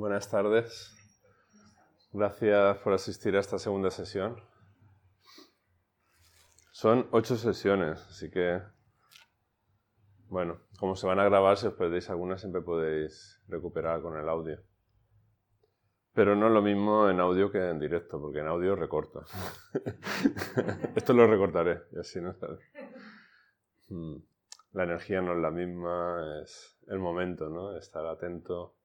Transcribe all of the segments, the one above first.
Buenas tardes. Gracias por asistir a esta segunda sesión. Son ocho sesiones, así que, bueno, como se van a grabar, si os perdéis algunas, siempre podéis recuperar con el audio. Pero no es lo mismo en audio que en directo, porque en audio recorta. Esto lo recortaré, y así no hmm. La energía no es la misma, es el momento, ¿no? Estar atento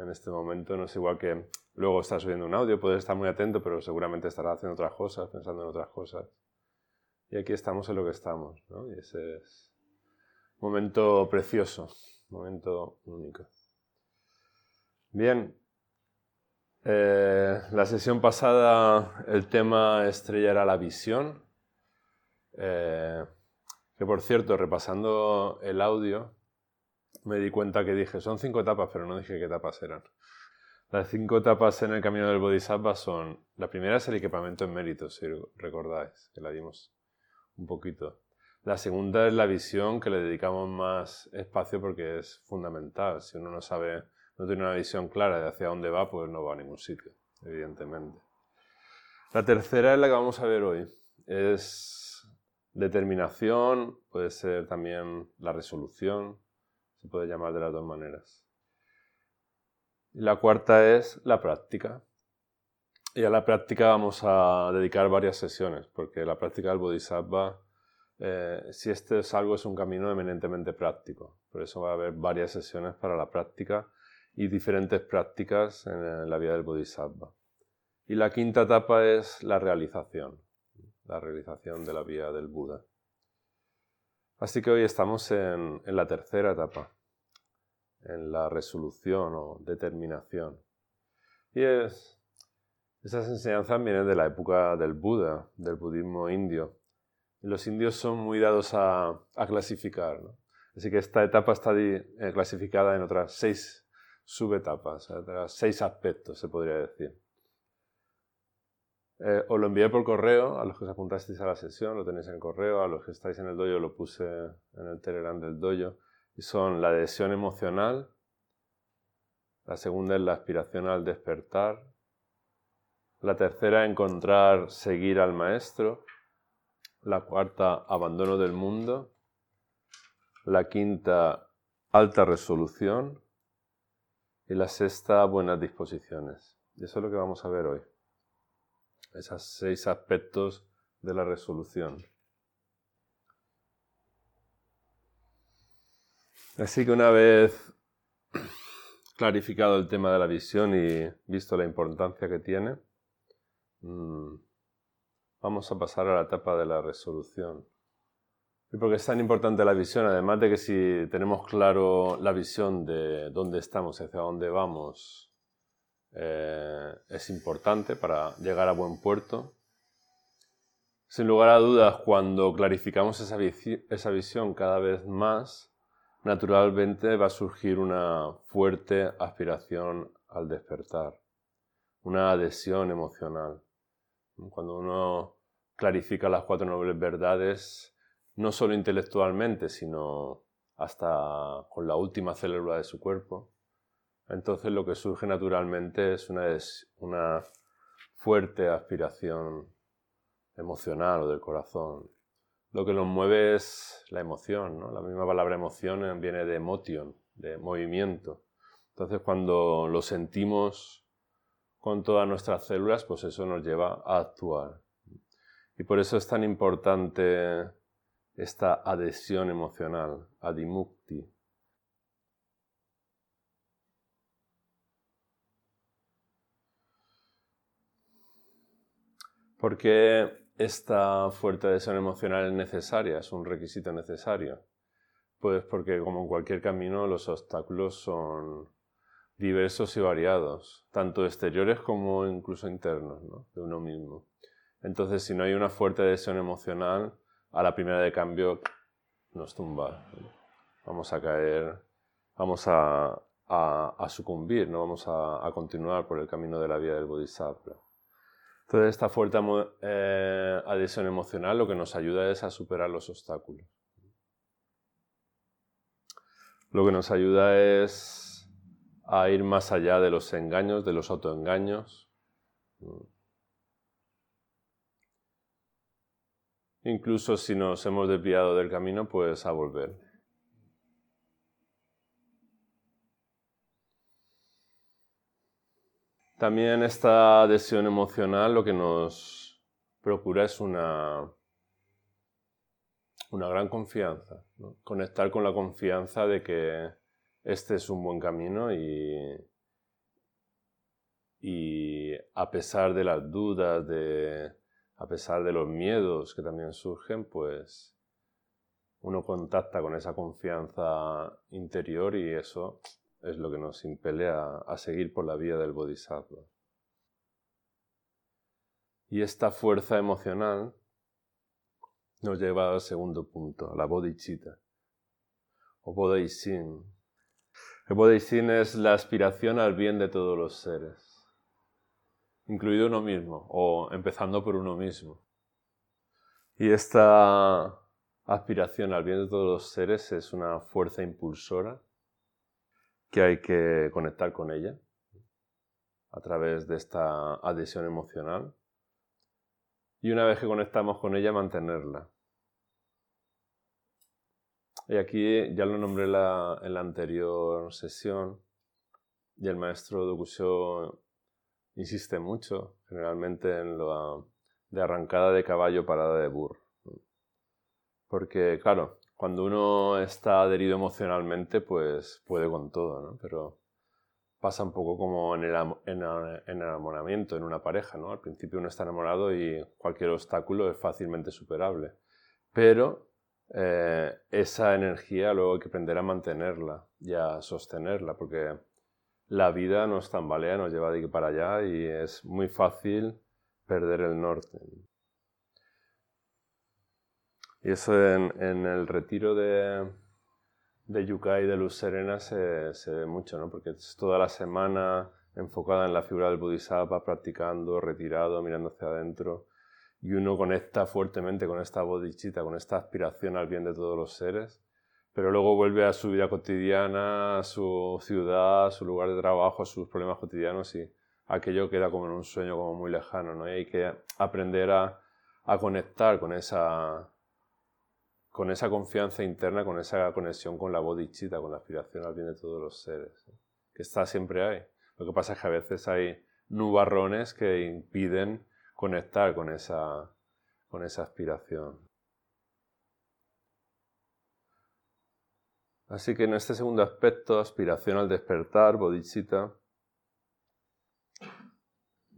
en este momento. No es igual que luego estás oyendo un audio, puedes estar muy atento, pero seguramente estarás haciendo otras cosas, pensando en otras cosas. Y aquí estamos en lo que estamos, ¿no? Y ese es un momento precioso, un momento único. Bien, eh, la sesión pasada el tema estrella era la visión. Eh, que por cierto, repasando el audio, me di cuenta que dije, son cinco etapas, pero no dije qué etapas eran. Las cinco etapas en el camino del Bodhisattva son, la primera es el equipamiento en méritos, si recordáis, que la dimos un poquito. La segunda es la visión, que le dedicamos más espacio porque es fundamental. Si uno no sabe, no tiene una visión clara de hacia dónde va, pues no va a ningún sitio, evidentemente. La tercera es la que vamos a ver hoy. Es determinación, puede ser también la resolución, se puede llamar de las dos maneras. La cuarta es la práctica. Y a la práctica vamos a dedicar varias sesiones, porque la práctica del Bodhisattva, eh, si este es algo, es un camino eminentemente práctico. Por eso va a haber varias sesiones para la práctica y diferentes prácticas en la vida del Bodhisattva. Y la quinta etapa es la realización, la realización de la vía del Buda. Así que hoy estamos en, la tercera etapa, en la resolución o determinación. Y es, esas enseñanzas vienen de la época del Buda, del budismo indio. Y los indios son muy dados a, clasificar. Así que esta etapa está eh, clasificada en otras seis subetapas, otras seis aspectos, se podría decir. Eh, os lo envié por correo a los que os apuntasteis a la sesión, lo tenéis en el correo, a los que estáis en el dojo lo puse en el Telegram del dojo. Y son la adhesión emocional, la segunda es la aspiración al despertar, la tercera encontrar, seguir al maestro, la cuarta abandono del mundo, la quinta alta resolución y la sexta buenas disposiciones. Y eso es lo que vamos a ver hoy esos seis aspectos de la resolución. Así que una vez clarificado el tema de la visión y visto la importancia que tiene, mm, vamos a pasar a la etapa de la resolución. ¿Y por qué es tan importante la visión? Además de que si tenemos claro la visión de dónde estamos, hacia dónde vamos, eh, es importante para llegar a buen puerto. Sin lugar a dudas, cuando clarificamos esa, esa visión cada vez más, naturalmente va a surgir una fuerte aspiración al despertar, una adhesión emocional. Cuando uno clarifica las cuatro nobles verdades, no solo intelectualmente, sino hasta con la última célula de su cuerpo, entonces lo que surge naturalmente es una, fuerte aspiración emocional o del corazón. Lo que nos mueve es la emoción. La misma palabra emoción viene de emotion, de movimiento. Entonces cuando lo sentimos con todas nuestras células, pues eso nos lleva a actuar. Y por eso es tan importante esta adhesión emocional, adimukti, ¿Por qué esta fuerte adhesión emocional es necesaria? Es un requisito necesario. Pues porque como en cualquier camino los obstáculos son diversos y variados, tanto exteriores como incluso internos de uno mismo. Entonces, si no hay una fuerte adhesión emocional, a la primera de cambio nos tumba. Vamos a caer, vamos a, sucumbir, no vamos a, continuar por el camino de la vida del Bodhisattva. Entonces, esta fuerte eh, adhesión emocional lo que nos ayuda es a superar los obstáculos. Lo que nos ayuda es a ir más allá de los engaños, de los autoengaños. Incluso si nos hemos desviado del camino, pues a volver. También esta adhesión emocional lo que nos procura es una, una gran confianza, conectar con la confianza de que este es un buen camino y, y a pesar de las dudas, de, a pesar de los miedos que también surgen, pues uno contacta con esa confianza interior y eso es lo que nos impele a, seguir por la vía del bodhisattva. Y esta fuerza emocional nos lleva al segundo punto, a la bodhicitta, o bodhisin. El bodhisin es la aspiración al bien de todos los seres, incluido uno mismo, o empezando por uno mismo. Y esta aspiración al bien de todos los seres es una fuerza impulsora que hay que conectar con ella a través de esta adhesión emocional y una vez que conectamos con ella mantenerla. Y aquí ya lo nombré en la anterior sesión y el maestro Dokusho insiste mucho, generalmente en lo de arrancada de caballo, parada de burro. Porque, claro, cuando uno está adherido emocionalmente, pues puede con todo, ¿no? Pero pasa un poco como en el, enamoramiento, en una pareja, ¿no? Al principio uno está enamorado y cualquier obstáculo es fácilmente superable. Pero eh, esa energía luego hay que aprender a mantenerla y a sostenerla, porque la vida nos tambalea, nos lleva de aquí para allá y es muy fácil perder el norte. Y eso en, el retiro de, de de Luz Serena se, se, ve mucho, ¿no? Porque es toda la semana enfocada en la figura del Bodhisattva, practicando, retirado, mirando hacia adentro. Y uno conecta fuertemente con esta bodhicitta, con esta aspiración al bien de todos los seres. Pero luego vuelve a su vida cotidiana, a su ciudad, a su lugar de trabajo, a sus problemas cotidianos y aquello queda como en un sueño como muy lejano, ¿no? Hay que aprender a, a conectar con esa, con esa confianza interna, con esa conexión con la bodhicitta, con la aspiración al bien de todos los seres, que está siempre ahí. Lo que pasa es que a veces hay nubarrones que impiden conectar con esa, con esa aspiración. Así que en este segundo aspecto, aspiración al despertar, bodhicitta,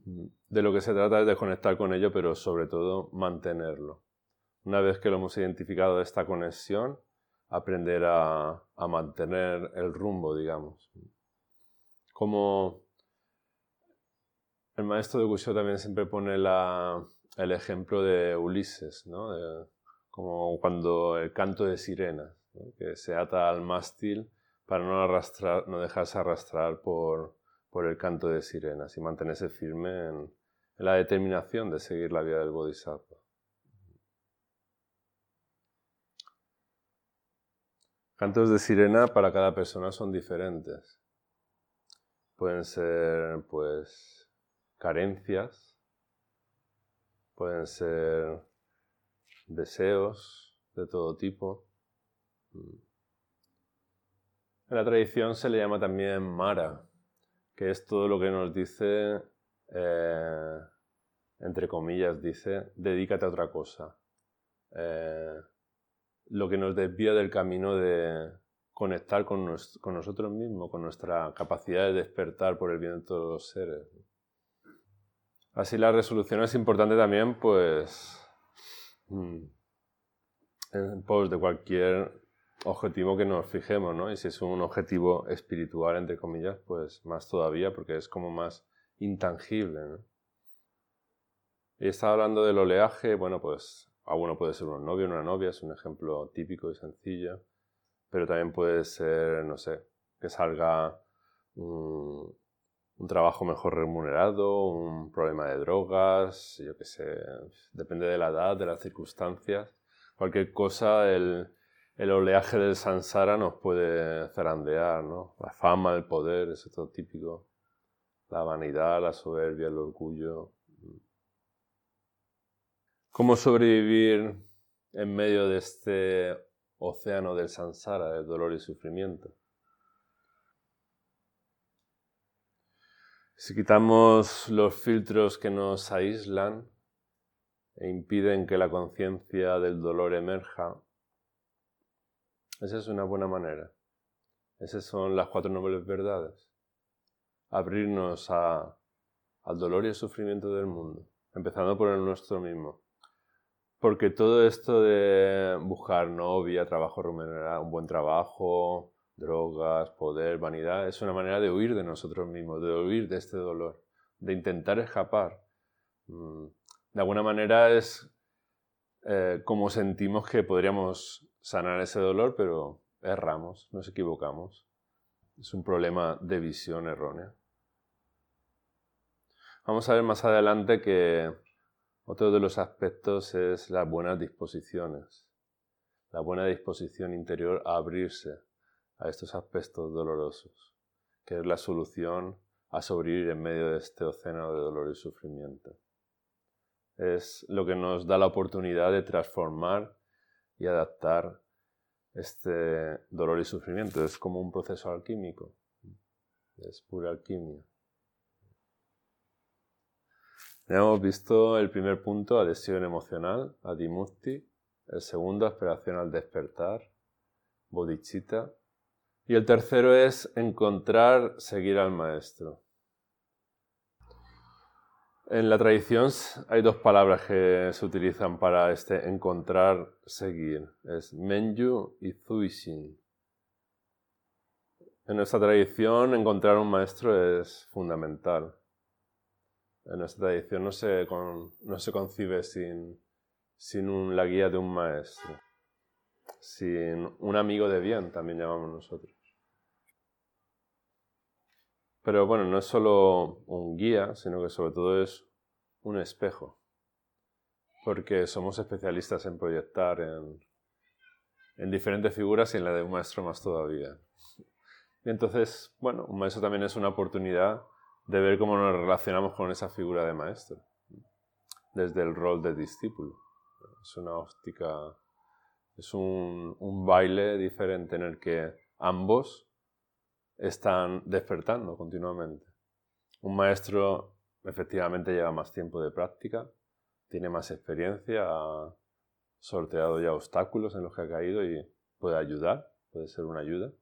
de lo que se trata es de conectar con ello, pero sobre todo mantenerlo. Una vez que lo hemos identificado esta conexión, aprender a, mantener el rumbo, digamos. Como el maestro de Gusho también siempre pone el ejemplo de Ulises, ¿no? como cuando el canto de sirena, que se ata al mástil para no, arrastrar, no dejarse arrastrar por, el canto de sirenas y mantenerse firme en, en la determinación de seguir la vía del Bodhisattva. Cantos de sirena para cada persona son diferentes. Pueden ser, pues, carencias, pueden ser deseos de todo tipo. En la tradición se le llama también Mara, que es todo lo que nos dice, eh, entre comillas, dice, dedícate a otra cosa. Eh, lo que nos desvía del camino de conectar con, nosotros mismos, con nuestra capacidad de despertar por el bien de todos los seres. Así la resolución es importante también, pues, mm, en pos de cualquier objetivo que nos fijemos, ¿no? Y si es un objetivo espiritual, entre comillas, pues más todavía, porque es como más intangible, ¿no? Y estaba hablando del oleaje, bueno, pues a uno puede ser un novio una novia, es un ejemplo típico y sencillo, pero también puede ser, no sé, que salga un, trabajo mejor remunerado, un problema de drogas, yo qué sé, depende de la edad, de las circunstancias. Cualquier cosa, el, el oleaje del sansara nos puede zarandear, ¿no? La fama, el poder, eso es todo típico. La vanidad, la soberbia, el orgullo. ¿Cómo sobrevivir en medio de este océano del sansara, del dolor y sufrimiento? Si quitamos los filtros que nos aíslan e impiden que la conciencia del dolor emerja, esa es una buena manera. Esas son las cuatro nobles verdades. Abrirnos al dolor y al sufrimiento del mundo, empezando por el nuestro mismo. Porque todo esto de buscar novia, trabajo remunerado, un buen trabajo, drogas, poder, vanidad, es una manera de huir de nosotros mismos, de huir de este dolor, de intentar escapar. Mm, de alguna manera es eh, como sentimos que podríamos sanar ese dolor, pero erramos, nos equivocamos. Es un problema de visión errónea. Vamos a ver más adelante que otro de los aspectos es las buenas disposiciones, la buena disposición interior a abrirse a estos aspectos dolorosos, que es la solución a sobrevivir en medio de este océano de dolor y sufrimiento. Es lo que nos da la oportunidad de transformar y adaptar este dolor y sufrimiento. Es como un proceso alquímico, es pura alquimia. Hemos visto el primer punto, adhesión emocional, adimukti, el segundo, aspiración al despertar, bodhicitta, y el tercero es encontrar, seguir al maestro. En la tradición hay dos palabras que se utilizan para este encontrar, seguir. Es menju y zuishin. En nuestra tradición encontrar un maestro es fundamental. En nuestra tradición no se, no se concibe sin, sin la guía de un maestro, sin un amigo de bien, también llamamos nosotros. Pero bueno, no es solo un guía, sino que sobre todo es un espejo. Porque somos especialistas en proyectar en, en diferentes figuras y en la de un maestro más todavía. Y entonces, bueno, un maestro también es una oportunidad de ver cómo nos relacionamos con esa figura de maestro, desde el rol de discípulo. Es una óptica, es un, un baile diferente en el que ambos están despertando continuamente. Un maestro efectivamente lleva más tiempo de práctica, tiene más experiencia, ha sorteado ya obstáculos en los que ha caído y puede ayudar, puede ser una ayuda.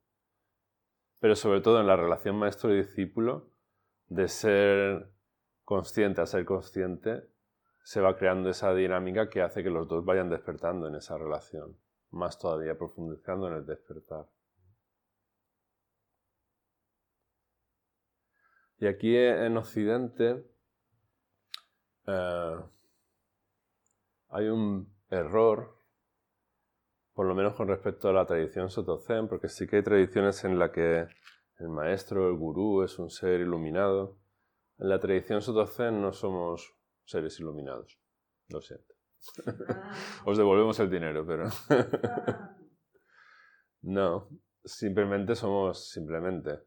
Pero sobre todo en la relación maestro y discípulo, de ser consciente a ser consciente, se va creando esa dinámica que hace que los dos vayan despertando en esa relación, más todavía profundizando en el despertar. Y aquí en Occidente eh, hay un error, por lo menos con respecto a la tradición Soto Zen, porque sí que hay tradiciones en las que el maestro, el gurú, es un ser iluminado. En la tradición Soto Zen no somos seres iluminados, lo siento. Os devolvemos el dinero, pero... no, simplemente somos, simplemente,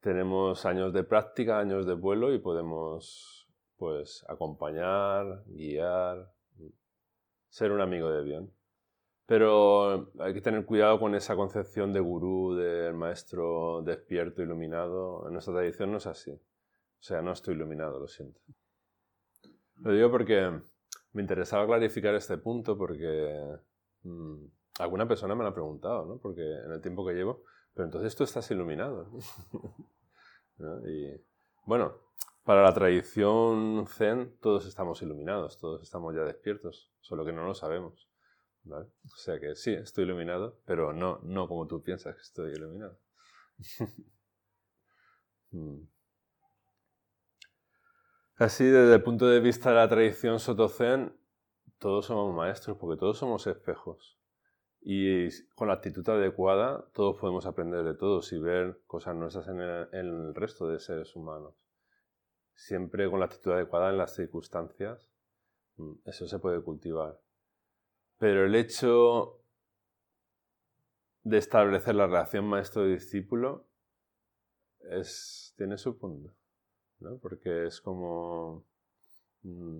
tenemos años de práctica, años de vuelo y podemos pues acompañar, guiar, ser un amigo de bien. Pero hay que tener cuidado con esa concepción de gurú, del maestro despierto, iluminado. En nuestra tradición no es así. O sea, no estoy iluminado, lo siento. Lo digo porque me interesaba clarificar este punto porque mm, alguna persona me lo ha preguntado, ¿no? Porque en el tiempo que llevo, pero entonces tú estás iluminado. Y bueno, para la tradición zen todos estamos iluminados, todos estamos ya despiertos, solo que no lo sabemos. O sea que sí, estoy iluminado, pero no, no como tú piensas que estoy iluminado. Mm. Así, desde el punto de vista de la tradición Soto Zen, todos somos maestros, porque todos somos espejos. Y con la actitud adecuada, todos podemos aprender de todos y ver cosas nuestras en el, resto de seres humanos. Siempre con la actitud adecuada en las circunstancias, mm, eso se puede cultivar. Pero el hecho de establecer la relación maestro-discípulo tiene su punto, ¿no? porque es como mm,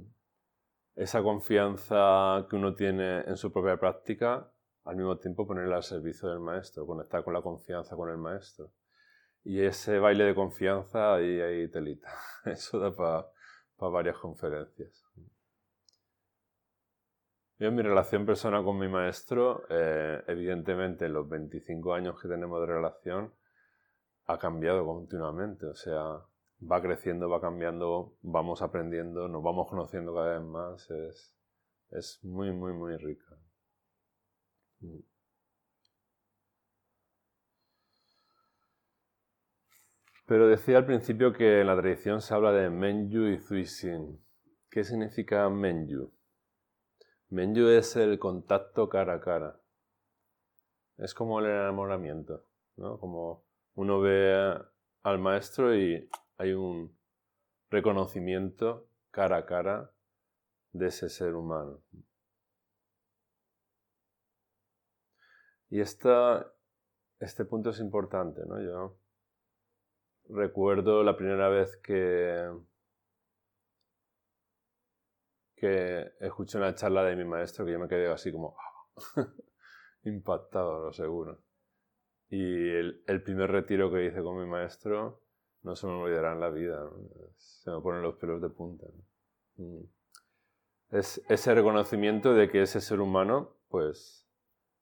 esa confianza que uno tiene en su propia práctica, al mismo tiempo ponerla al servicio del maestro, conectar con la confianza con el maestro. Y ese baile de confianza ahí hay telita. Eso da para varias conferencias. Yo en mi relación personal con mi maestro, eh, evidentemente en los 25 años que tenemos de relación, ha cambiado continuamente. O sea, va creciendo, va cambiando, vamos aprendiendo, nos vamos conociendo cada vez más. Es, muy, muy, muy rica. Pero decía al principio que en la tradición se habla de Menyu y Zuixin. ¿Qué significa Menyu? Menyu es el contacto cara a cara. Es como el enamoramiento, ¿no? Como uno ve al maestro y hay un reconocimiento cara a cara de ese ser humano. Y este punto es importante, ¿no? Yo recuerdo la primera vez que que escuché una charla de mi maestro que yo me quedé así como impactado, lo seguro. Y el, primer retiro que hice con mi maestro no se me olvidará en la vida. Se me ponen los pelos de punta. Mm. Es ese reconocimiento de que ese ser humano, pues,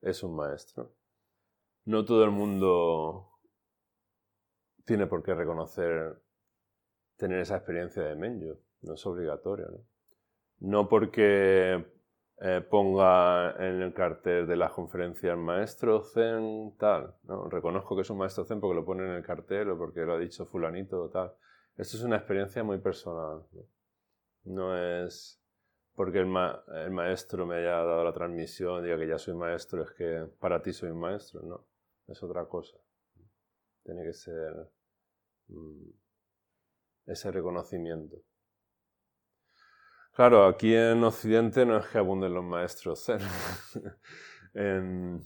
es un maestro. No todo el mundo tiene por qué reconocer, tener esa experiencia de Menju. No es obligatorio, ¿no? No porque eh, ponga en el cartel de las conferencias maestro Zen tal, ¿no? reconozco que es un maestro Zen porque lo pone en el cartel o porque lo ha dicho fulanito o tal. Esto es una experiencia muy personal. No, es porque el, maestro me haya dado la transmisión, diga que ya soy maestro, es que para ti soy un maestro, no, es otra cosa. Tiene que ser mm, ese reconocimiento. Claro, aquí en Occidente no es que abunden los maestros zen. en,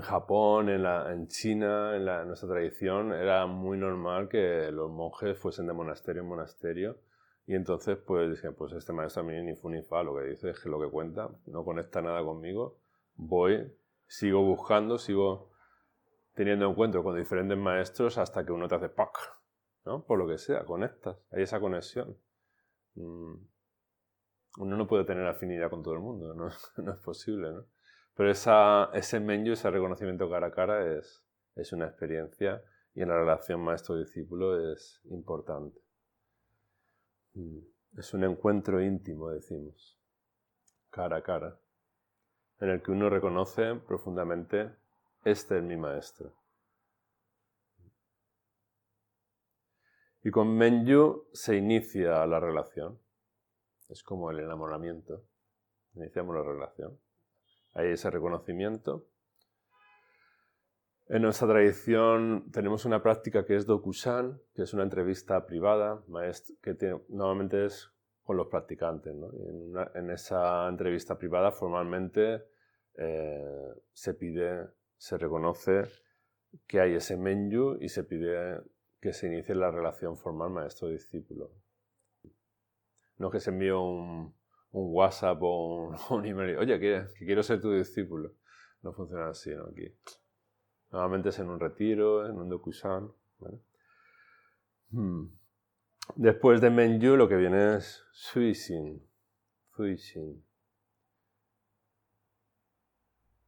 Japón, en, China, en, nuestra tradición, era muy normal que los monjes fuesen de monasterio en monasterio. Y entonces, pues dije, pues este maestro a mí ni fu ni fa, lo que dice es que lo que cuenta no conecta nada conmigo. Voy, sigo buscando, sigo teniendo encuentro con diferentes maestros hasta que uno te hace ¡pac! ¿no? Por lo que sea, conectas, hay esa conexión. Mm uno no puede tener afinidad con todo el mundo, no, es posible, ¿no? Pero esa, ese menú, ese reconocimiento cara a cara es, es una experiencia y en la relación maestro-discípulo es importante. Mm, es un encuentro íntimo, decimos, cara a cara, en el que uno reconoce profundamente, este es mi maestro. Y con Menyu se inicia la relación. Es como el enamoramiento. Iniciamos la relación. Hay ese reconocimiento. En nuestra tradición tenemos una práctica que es Dokusan, que es una entrevista privada, que normalmente es con los practicantes. en, esa entrevista privada formalmente eh, se pide, se reconoce que hay ese menyu y se pide que se inicie la relación formal maestro-discípulo. No es que se envíe un, WhatsApp o un, email. Oye, que, quiero ser tu discípulo. No funciona así, ¿no? Aquí. Normalmente es en un retiro, en un dokusan. Hmm. Después de Menju lo que viene es Suishin. Suishin.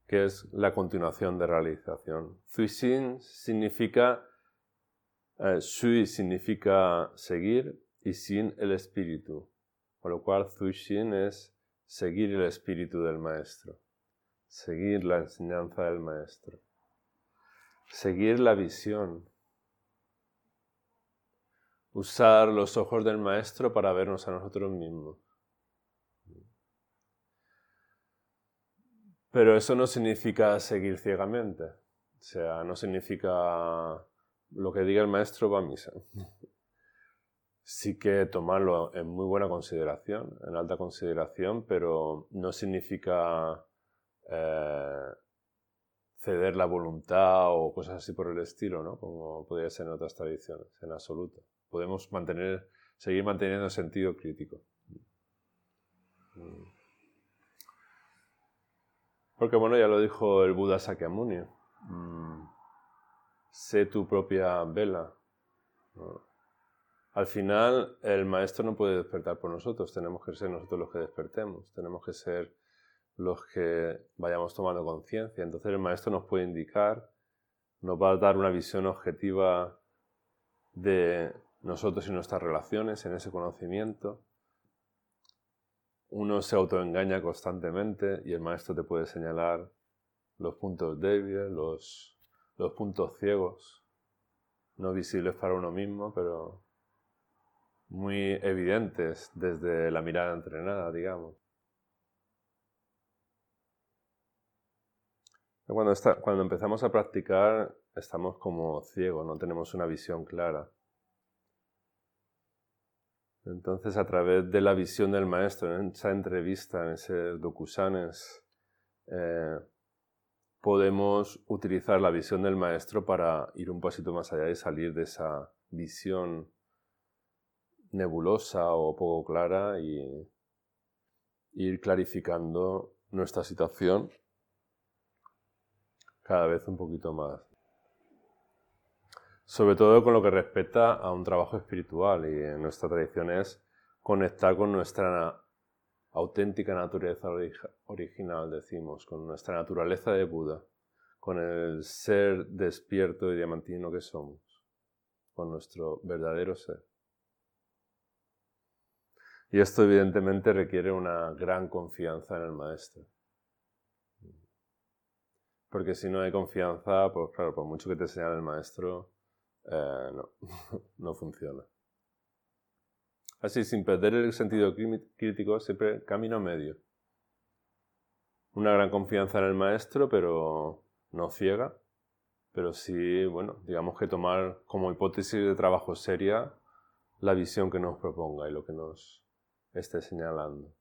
Que es la continuación de realización. Suishin significa. Eh, sui significa seguir y sin el espíritu. Con lo cual, Zushin es seguir el espíritu del maestro, seguir la enseñanza del maestro, seguir la visión, usar los ojos del maestro para vernos a nosotros mismos. Pero eso no significa seguir ciegamente. O sea, no significa lo que diga el maestro va a misa sí que tomarlo en muy buena consideración, en alta consideración, pero no significa eh, ceder la voluntad o cosas así por el estilo, ¿no? Como podría ser en otras tradiciones, en absoluto. Podemos mantener, seguir manteniendo sentido crítico. Mm. Porque bueno, ya lo dijo el Buda Sakyamuni. Mm. Sé tu propia vela. Al final, el maestro no puede despertar por nosotros, tenemos que ser nosotros los que despertemos, tenemos que ser los que vayamos tomando conciencia. Entonces el maestro nos puede indicar, nos va a dar una visión objetiva de nosotros y nuestras relaciones en ese conocimiento. Uno se autoengaña constantemente y el maestro te puede señalar los puntos débiles, los, los puntos ciegos, no visibles para uno mismo, pero muy evidentes desde la mirada entrenada, digamos. Cuando, cuando empezamos a practicar estamos como ciegos, no tenemos una visión clara. Entonces, a través de la visión del maestro, en esa entrevista, en ese docusanes, eh, podemos utilizar la visión del maestro para ir un pasito más allá y salir de esa visión nebulosa o poco clara y ir clarificando nuestra situación cada vez un poquito más. Sobre todo con lo que respecta a un trabajo espiritual y en nuestra tradición es conectar con nuestra auténtica naturaleza original, decimos, con nuestra naturaleza de Buda, con el ser despierto y diamantino que somos, con nuestro verdadero ser. Y esto evidentemente requiere una gran confianza en el maestro. Porque si no hay confianza, pues claro, por mucho que te señale el maestro, eh, no, no funciona. Así, sin perder el sentido crítico, siempre camino medio. Una gran confianza en el maestro, pero no ciega. Pero sí, bueno, digamos que tomar como hipótesis de trabajo seria la visión que nos proponga y lo que nos esté señalando.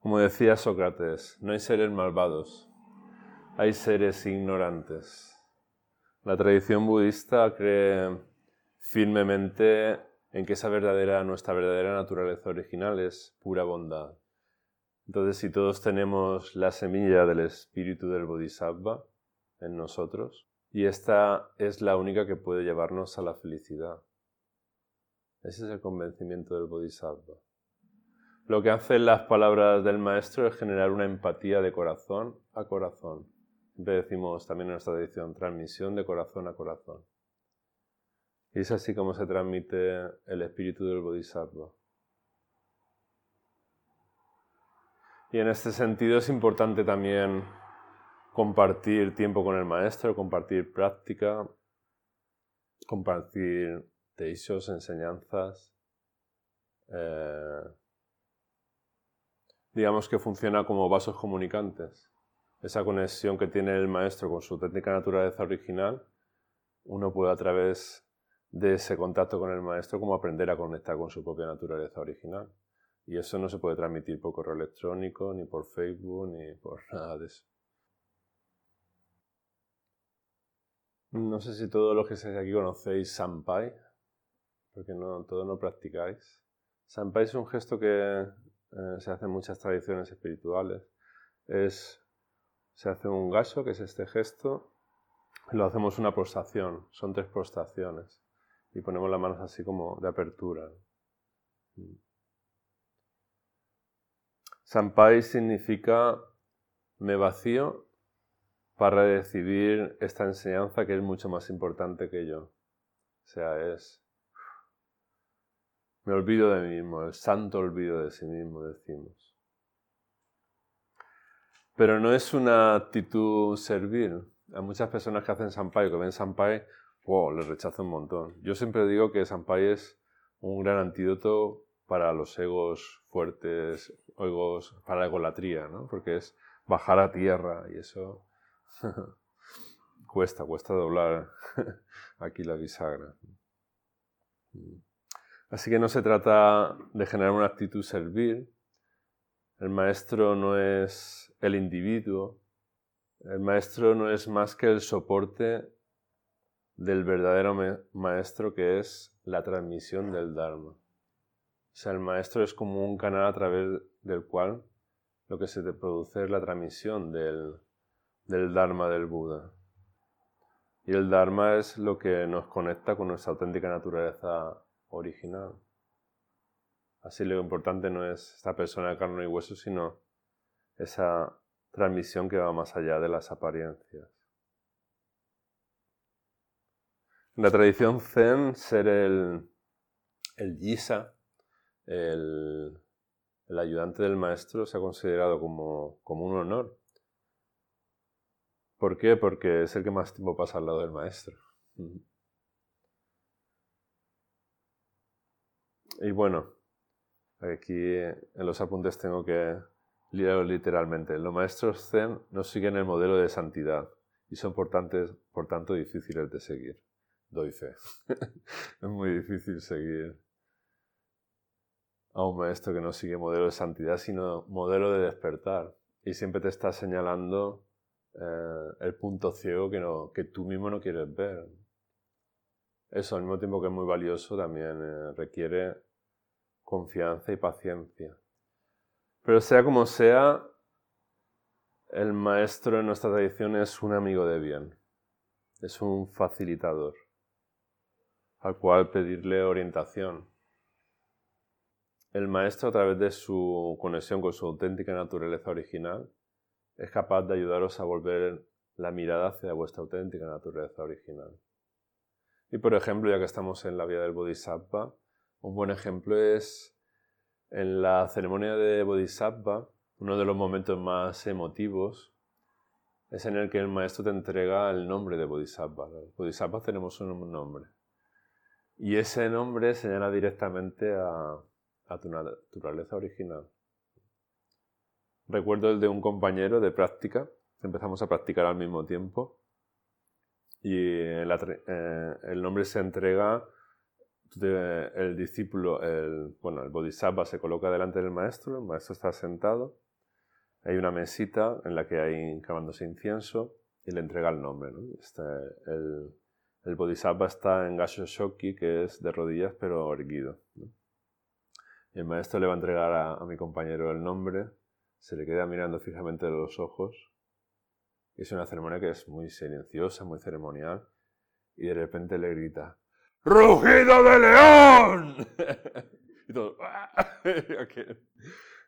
Como decía Sócrates, no hay seres malvados, hay seres ignorantes. La tradición budista cree firmemente en que esa verdadera, nuestra verdadera naturaleza original es pura bondad. Entonces, si todos tenemos la semilla del espíritu del Bodhisattva en nosotros, y esta es la única que puede llevarnos a la felicidad. Ese es el convencimiento del Bodhisattva. Lo que hacen las palabras del maestro es generar una empatía de corazón a corazón. Siempre decimos también en nuestra tradición, transmisión de corazón a corazón. Y es así como se transmite el espíritu del Bodhisattva. Y en este sentido es importante también compartir tiempo con el maestro, compartir práctica, compartir teishos, enseñanzas, eh, digamos que funciona como vasos comunicantes. Esa conexión que tiene el maestro con su técnica naturaleza original, uno puede a través de ese contacto con el maestro como aprender a conectar con su propia naturaleza original. Y eso no se puede transmitir por correo electrónico, ni por Facebook, ni por nada de eso. No sé si todos los que estáis aquí conocéis Sampai, porque no, todos no practicáis. Sampai es un gesto que eh, se hacen muchas tradiciones espirituales, es, se hace un gaso, que es este gesto, y lo hacemos una postración, son tres postraciones, y ponemos las manos así como de apertura. Sampai significa me vacío para recibir esta enseñanza que es mucho más importante que yo. O sea, es me olvido de mí mismo, el santo olvido de sí mismo, decimos. Pero no es una actitud servil. Hay muchas personas que hacen Sampai, que ven Sampai, wow, les rechazo un montón. Yo siempre digo que Sampai es un gran antídoto para los egos fuertes, egos para la egolatría, ¿no? Porque es bajar a tierra y eso cuesta, cuesta doblar aquí la bisagra. Así que no se trata de generar una actitud servil, El maestro no es el individuo, el maestro no es más que el soporte del verdadero maestro que es la transmisión del Dharma. O sea, el maestro es como un canal a través del cual lo que se te produce es la transmisión del, del Dharma del Buda. Y el Dharma es lo que nos conecta con nuestra auténtica naturaleza original. Así lo importante no es esta persona de carne y hueso, sino esa transmisión que va más allá de las apariencias. En la tradición zen, ser el, el yisa, el, el, ayudante del maestro, se ha considerado como, como un honor. ¿Por qué? Porque es el que más tiempo pasa al lado del maestro. Y bueno, aquí en los apuntes tengo que leerlo literalmente. Los maestros zen no siguen el modelo de santidad y son por tanto difíciles de seguir doy fe. es muy difícil seguir a un maestro que no sigue modelo de santidad, sino modelo de despertar. Y siempre te está señalando eh, el punto ciego que, no, que tú mismo no quieres ver. Eso, al mismo tiempo que es muy valioso, también eh, requiere confianza y paciencia. Pero sea como sea, el maestro en nuestra tradición es un amigo de bien, es un facilitador al cual pedirle orientación. El maestro, a través de su conexión con su auténtica naturaleza original, es capaz de ayudaros a volver la mirada hacia vuestra auténtica naturaleza original. Y por ejemplo, ya que estamos en la vida del Bodhisattva, un buen ejemplo es en la ceremonia de Bodhisattva, uno de los momentos más emotivos es en el que el maestro te entrega el nombre de Bodhisattva. Los Bodhisattvas tenemos un nombre. Y ese nombre señala directamente a, tu naturaleza original. Recuerdo el de un compañero de práctica, empezamos a practicar al mismo tiempo y eh, el nombre se entrega, el discípulo, el, bueno, el bodhisattva se coloca delante del maestro, el maestro está sentado, hay una mesita en la que hay quemándose incienso y le entrega el nombre. ¿no? Este, el, el bodhisattva está en Gasho Shoki, que es de rodillas pero erguido. Y el maestro le va a entregar a, mi compañero el nombre, se le queda mirando fijamente los ojos. es una ceremonia que es muy silenciosa, muy ceremonial. Y de repente le grita, ¡Rugido de león! y todo,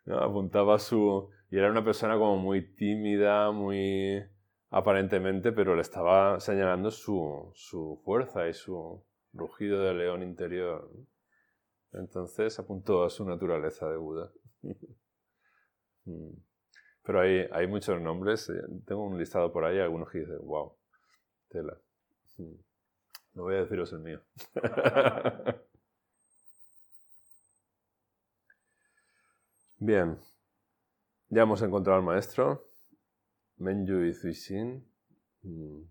apuntaba su... Y era una persona como muy tímida, muy aparentemente, pero le estaba señalando su, su fuerza y su rugido de león interior. Entonces apuntó a su naturaleza de Buda. Mm. Pero hay, hay muchos nombres, eh, tengo un listado por ahí, algunos que dicen, wow, tela. Mm. No voy a deciros el mío. Bien, ya hemos encontrado al maestro. Menju y. Mm.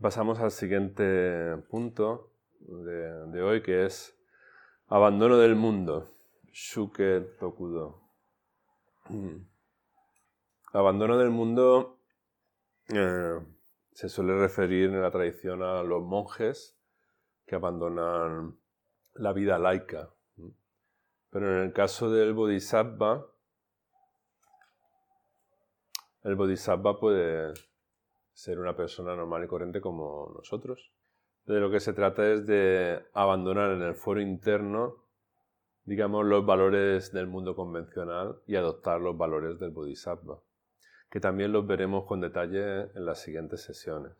Pasamos al siguiente punto de, hoy, que es abandono del mundo. Shuke Tokudo. Mm. Abandono del mundo eh, se suele referir en la tradición a los monjes que abandonan la vida laica. Pero en el caso del Bodhisattva, el bodhisattva puede ser una persona normal y corriente como nosotros. De lo que se trata es de abandonar en el foro interno, digamos, los valores del mundo convencional y adoptar los valores del bodhisattva, que también los veremos con detalle en las siguientes sesiones.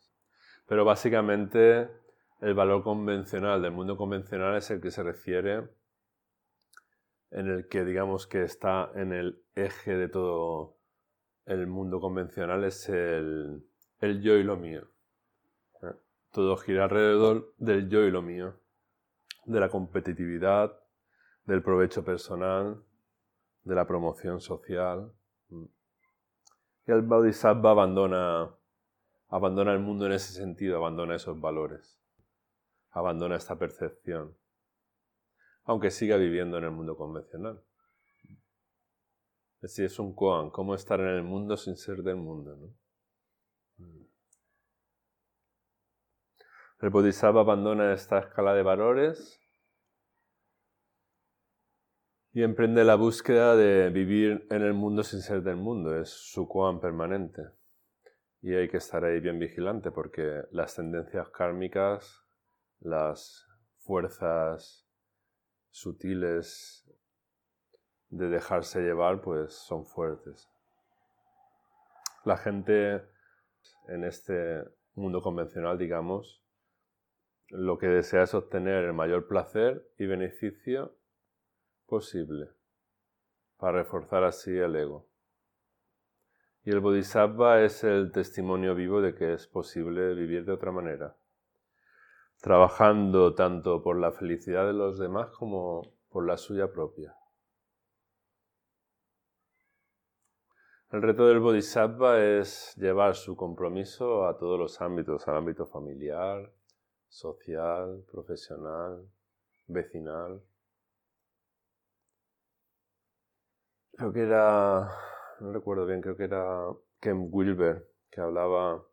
Pero básicamente el valor convencional del mundo convencional es el que se refiere en el que digamos que está en el eje de todo el mundo convencional es el, yo y lo mío. ¿eh? Todo gira alrededor del yo y lo mío, de la competitividad, del provecho personal, de la promoción social. Y el Bodhisattva abandona, abandona el mundo en ese sentido, abandona esos valores, abandona esta percepción, aunque siga viviendo en el mundo convencional. Es decir, es un koan, cómo estar en el mundo sin ser del mundo. Mm. El Bodhisattva abandona esta escala de valores y emprende la búsqueda de vivir en el mundo sin ser del mundo. Es su koan permanente. Y hay que estar ahí bien vigilante porque las tendencias kármicas, las fuerzas sutiles de dejarse llevar, pues son fuertes. La gente en este mundo convencional, digamos, lo que desea es obtener el mayor placer y beneficio posible para reforzar así el ego. Y el bodhisattva es el testimonio vivo de que es posible vivir de otra manera, trabajando tanto por la felicidad de los demás como por la suya propia. El reto del Bodhisattva es llevar su compromiso a todos los ámbitos, al ámbito familiar, social, profesional, vecinal. Creo que era, no recuerdo bien, creo que era Ken Wilber que hablaba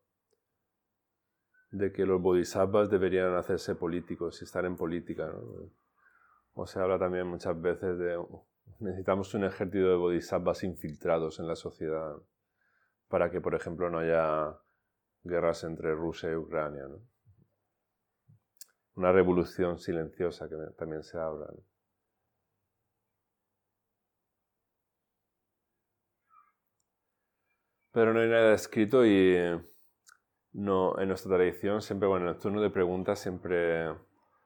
de que los bodhisattvas deberían hacerse políticos y estar en política. O se habla también muchas veces de Necesitamos un ejército de bodhisattvas infiltrados en la sociedad para que, por ejemplo, no haya guerras entre Rusia y Ucrania. Una revolución silenciosa que también se habla. Pero no hay nada escrito y no, en nuestra tradición siempre, bueno, en el turno de preguntas siempre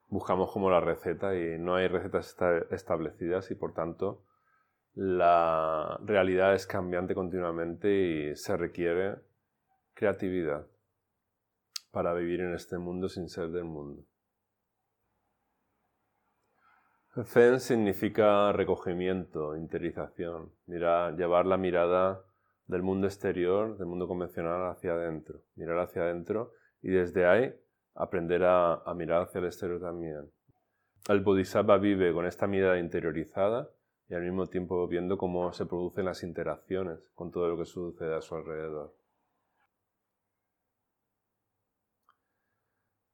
buscamos como la receta y no hay recetas establecidas y por tanto la realidad es cambiante continuamente y se requiere creatividad para vivir en este mundo sin ser del mundo. Zen significa recogimiento, interiorización, llevar la mirada del mundo exterior, del mundo convencional hacia adentro, mirar hacia adentro y desde ahí aprender a, mirar hacia el exterior también. El Bodhisattva vive con esta mirada interiorizada y al mismo tiempo viendo cómo se producen las interacciones con todo lo que sucede a su alrededor.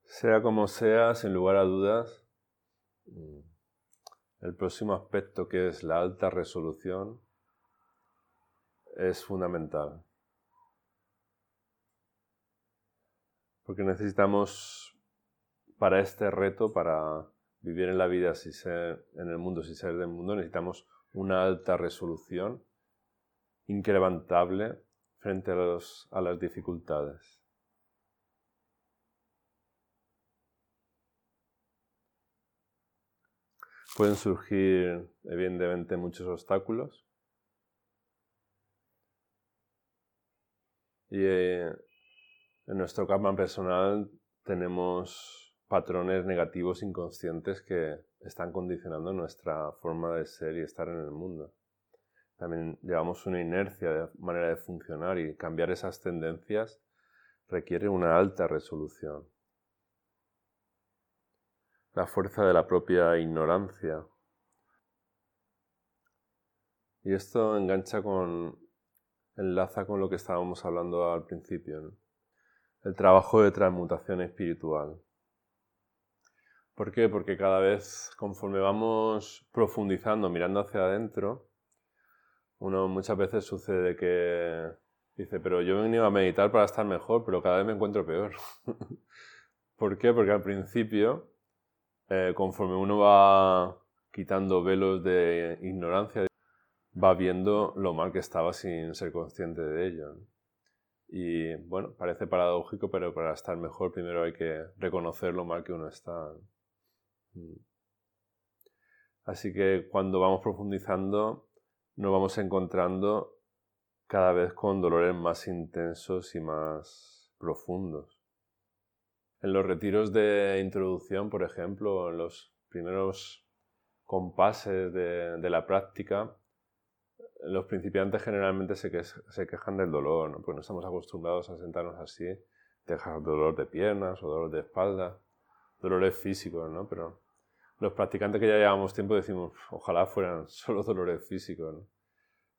Sea como sea, sin lugar a dudas, el próximo aspecto que es la alta resolución es fundamental. Porque necesitamos para este reto, para vivir en la vida sin ser, en el mundo sin ser del mundo, necesitamos una alta resolución incrementable frente a, a las dificultades. Pueden surgir, evidentemente, muchos obstáculos. Y eh, en nuestro karma personal tenemos patrones negativos inconscientes que están condicionando nuestra forma de ser y estar en el mundo. También llevamos una inercia de manera de funcionar y cambiar esas tendencias requiere una alta resolución. La fuerza de la propia ignorancia. Y esto engancha con, enlaza con lo que estábamos hablando al principio el trabajo de transmutación espiritual. ¿Por qué? Porque cada vez conforme vamos profundizando, mirando hacia adentro, uno muchas veces sucede que dice, pero yo he venido a meditar para estar mejor, pero cada vez me encuentro peor. ¿Por qué? Porque al principio, eh, conforme uno va quitando velos de ignorancia, va viendo lo mal que estaba sin ser consciente de ello. Y bueno, parece paradójico, pero para estar mejor primero hay que reconocer lo mal que uno está. Mm. Así que cuando vamos profundizando, nos vamos encontrando cada vez con dolores más intensos y más profundos. En los retiros de introducción, por ejemplo, en los primeros compases de, de la práctica, los principiantes generalmente se, quejan del dolor, ¿no? porque no estamos acostumbrados a sentarnos así, dejar dolor de piernas o dolor de espalda, dolores físicos, ¿no? Pero los practicantes que ya llevamos tiempo decimos, ojalá fueran solo dolores físicos,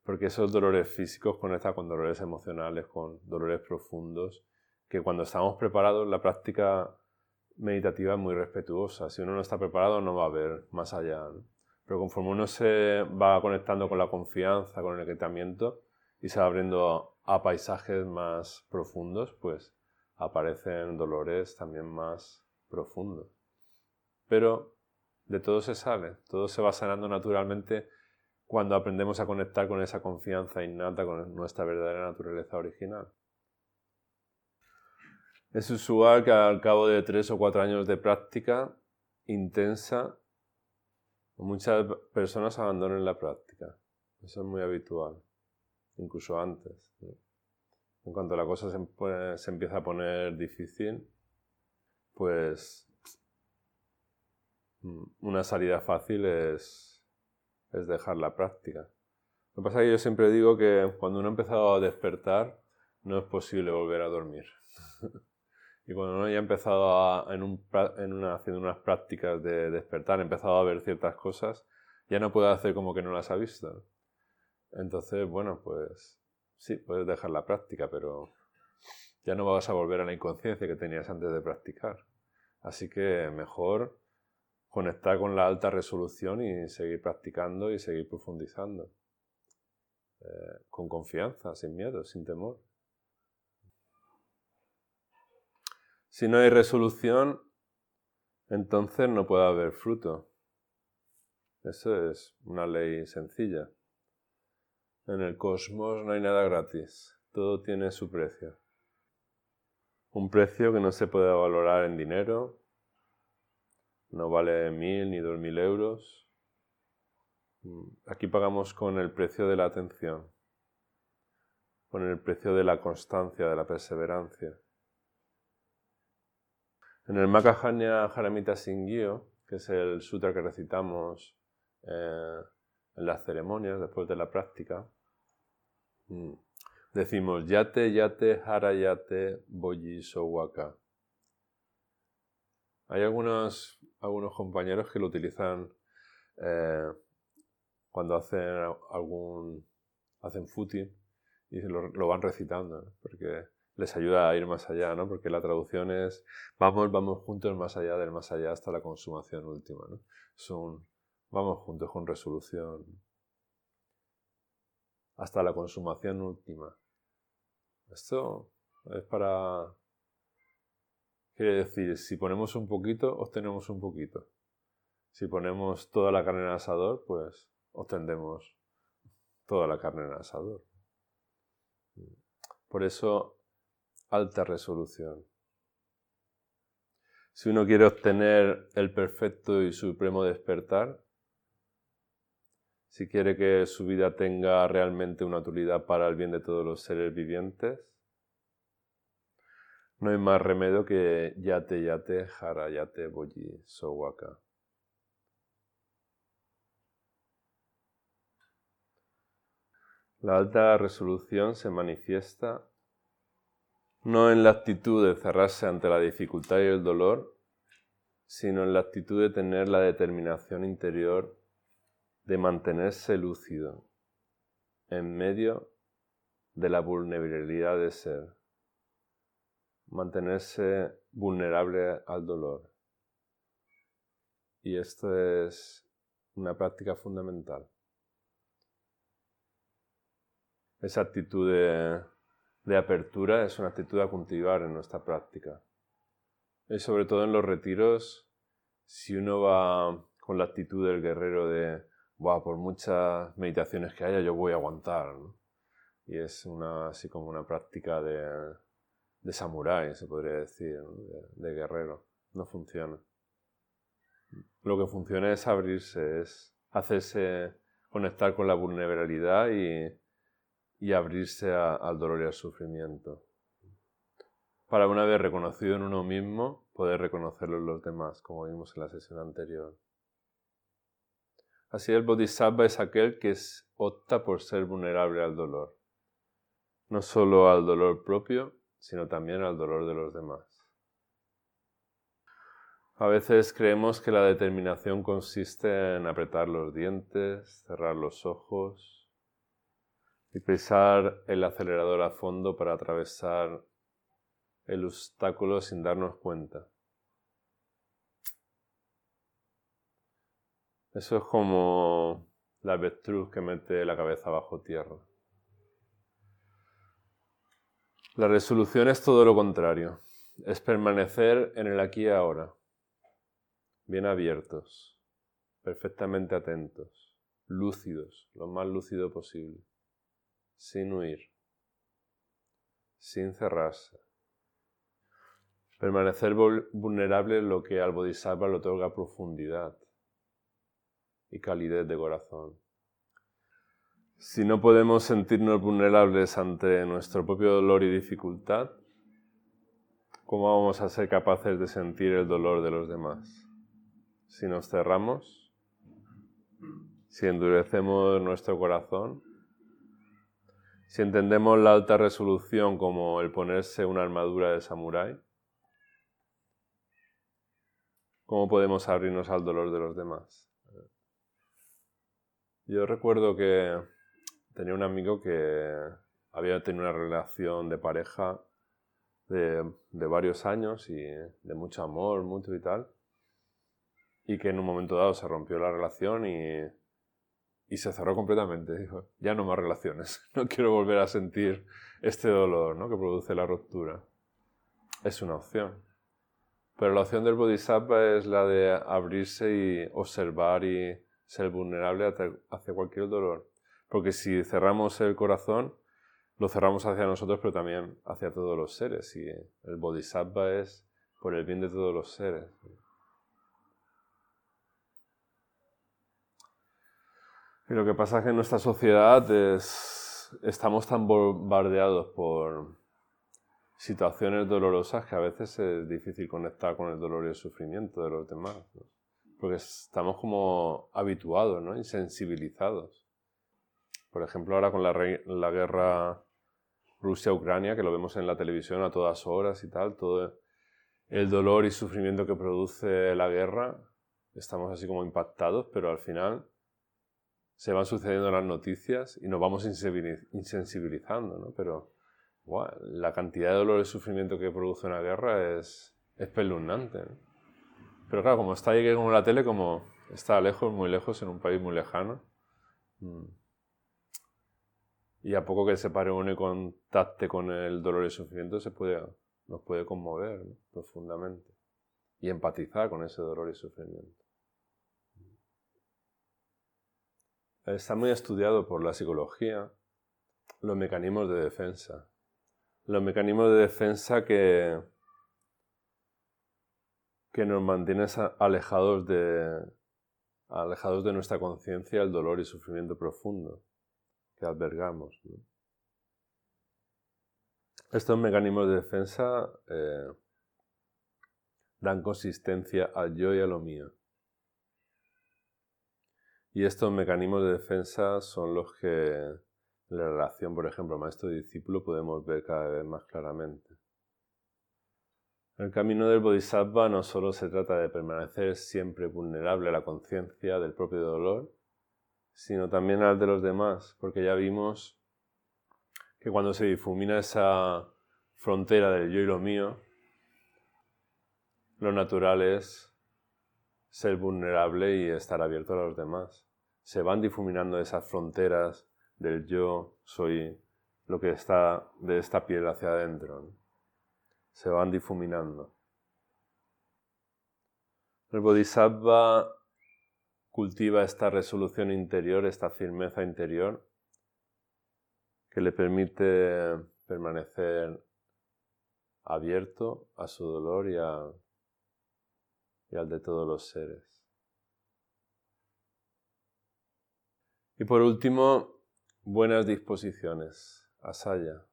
porque esos dolores físicos conectan con dolores emocionales, con dolores profundos, que cuando estamos preparados la práctica meditativa es muy respetuosa. Si uno no está preparado no va a ver más allá. Pero conforme uno se va conectando con la confianza, con el aquietamiento y se va abriendo a paisajes más profundos, pues aparecen dolores también más profundos. Pero de todo se sale, todo se va sanando naturalmente cuando aprendemos a conectar con esa confianza innata, con nuestra verdadera naturaleza original. Es usual que al cabo de tres o cuatro años de práctica intensa, muchas personas abandonen la práctica. Eso es muy habitual, incluso antes. En cuanto la cosa se, empieza a poner difícil, pues mm, una salida fácil es, es dejar la práctica. Lo que pasa es que yo siempre digo que cuando uno ha empezado a despertar, no es posible volver a dormir. y cuando uno ya ha empezado en en haciendo unas prácticas de despertar, ha empezado a ver ciertas cosas, ya no puede hacer como que no las ha visto. Entonces, bueno, pues Sí, puedes dejar la práctica, pero ya no vas a volver a la inconsciencia que tenías antes de practicar. Así que mejor conectar con la alta resolución y seguir practicando y seguir profundizando. Eh, con confianza, sin miedo, sin temor. Si no hay resolución, entonces no puede haber fruto. Eso es una ley sencilla. En el cosmos no hay nada gratis, todo tiene su precio. Un precio que no se puede valorar en dinero, no vale mil ni dos mil euros. Mm, aquí pagamos con el precio de la atención, con el precio de la constancia, de la perseverancia. En el Makahanya Haramita Singyo, que es el sutra que recitamos eh, en las ceremonias después de la práctica, Mm. Decimos yate, yate, harayate, boyi, sowaka. Hay algunos, algunos compañeros que lo utilizan eh, cuando hacen algún hacen footing y lo, lo van recitando, porque les ayuda a ir más allá, ¿no? Porque la traducción es vamos, vamos juntos más allá del más allá hasta la consumación última, ¿no? Vamos juntos con resolución hasta la consumación última. Esto es para... Quiere decir, si ponemos un poquito, obtenemos un poquito. Si ponemos toda la carne en asador, pues obtendremos toda la carne en asador. Por eso, alta resolución. Si uno quiere obtener el perfecto y supremo despertar, si quiere que su vida tenga realmente una utilidad para el bien de todos los seres vivientes, no hay más remedio que yate yate yate boyi sowaka. La alta resolución se manifiesta no en la actitud de cerrarse ante la dificultad y el dolor, sino en la actitud de tener la determinación interior de mantenerse lúcido en medio de la vulnerabilidad de ser, mantenerse vulnerable al dolor. Y esto es una práctica fundamental. Esa actitud de, de, apertura es una actitud a cultivar en nuestra práctica. Y sobre todo en los retiros, si uno va con la actitud del guerrero de por muchas meditaciones que haya, yo voy a aguantar. Y es una, así como una práctica de, de samurái, se podría decir, de, guerrero. No funciona. Lo que funciona es abrirse, es hacerse conectar con la vulnerabilidad y, y abrirse al dolor y al sufrimiento. Para una vez reconocido en uno mismo, poder reconocerlo en los demás, como vimos en la sesión anterior. Así el bodhisattva es aquel que opta por ser vulnerable al dolor. No solo al dolor propio, sino también al dolor de los demás. A veces creemos que la determinación consiste en apretar los dientes, cerrar los ojos, y pisar el acelerador a fondo para atravesar el obstáculo sin darnos cuenta. Eso es como la avestruz que mete la cabeza bajo tierra. La resolución es todo lo contrario, es permanecer en el aquí y ahora, bien abiertos, perfectamente atentos, lúcidos, lo más lúcido posible, sin huir, sin cerrarse. Permanecer vulnerable lo que al Bodhisattva le otorga profundidad y calidez de corazón. Si no podemos sentirnos vulnerables ante nuestro propio dolor y dificultad, ¿cómo vamos a ser capaces de sentir el dolor de los demás? Si nos cerramos, si endurecemos nuestro corazón, si entendemos la alta resolución como el ponerse una armadura de samurái, ¿cómo podemos abrirnos al dolor de los demás? Yo recuerdo que tenía un amigo que había tenido una relación de pareja de, varios años y de mucho amor, mucho y tal, y que en un momento dado se rompió la relación y, y se cerró completamente. Dijo, ya no más relaciones, no quiero volver a sentir este dolor ¿no? que produce la ruptura. Es una opción. Pero la opción del Bodhisattva es la de abrirse y observar y ser vulnerable hacia cualquier dolor. Porque si cerramos el corazón, lo cerramos hacia nosotros, pero también hacia todos los seres. Y el bodhisattva es por el bien de todos los seres. Y lo que pasa es que en nuestra sociedad estamos tan bombardeados por situaciones dolorosas que a veces es difícil conectar con el dolor y el sufrimiento de los demás porque estamos como habituados, ¿no? Insensibilizados. Por ejemplo, ahora con la guerra Rusia-Ucrania, que lo vemos en la televisión a todas horas y tal, todo el dolor y sufrimiento que produce la guerra, estamos así como impactados, pero al final se van sucediendo las noticias y nos vamos insensibilizando, ¿no? Pero la cantidad de dolor y sufrimiento que produce una guerra es espeluznante. ¿no? Pero claro, como está ahí con la tele, como está lejos, muy lejos, en un país muy lejano. Mm. Y a poco que se pare uno y contacte con el dolor y sufrimiento, se puede, nos puede conmover profundamente. Y empatizar con ese dolor y sufrimiento. Está muy estudiado por la psicología los mecanismos de defensa. Los mecanismos de defensa que, que nos mantiene alejados de, alejados de nuestra conciencia el dolor y sufrimiento profundo que albergamos. Estos mecanismos de defensa eh, dan consistencia al yo y a lo mío. Y estos mecanismos de defensa son los que en la relación, por ejemplo, maestro-discípulo podemos ver cada vez más claramente. El camino del Bodhisattva no solo se trata de permanecer siempre vulnerable a la conciencia del propio dolor, sino también al de los demás, porque ya vimos que cuando se difumina esa frontera del yo y lo mío, lo natural es ser vulnerable y estar abierto a los demás. Se van difuminando esas fronteras del yo soy lo que está de esta piel hacia adentro se van difuminando. El Bodhisattva cultiva esta resolución interior, esta firmeza interior, que le permite permanecer abierto a su dolor y, al de todos los seres. Y por último, buenas disposiciones, asaya.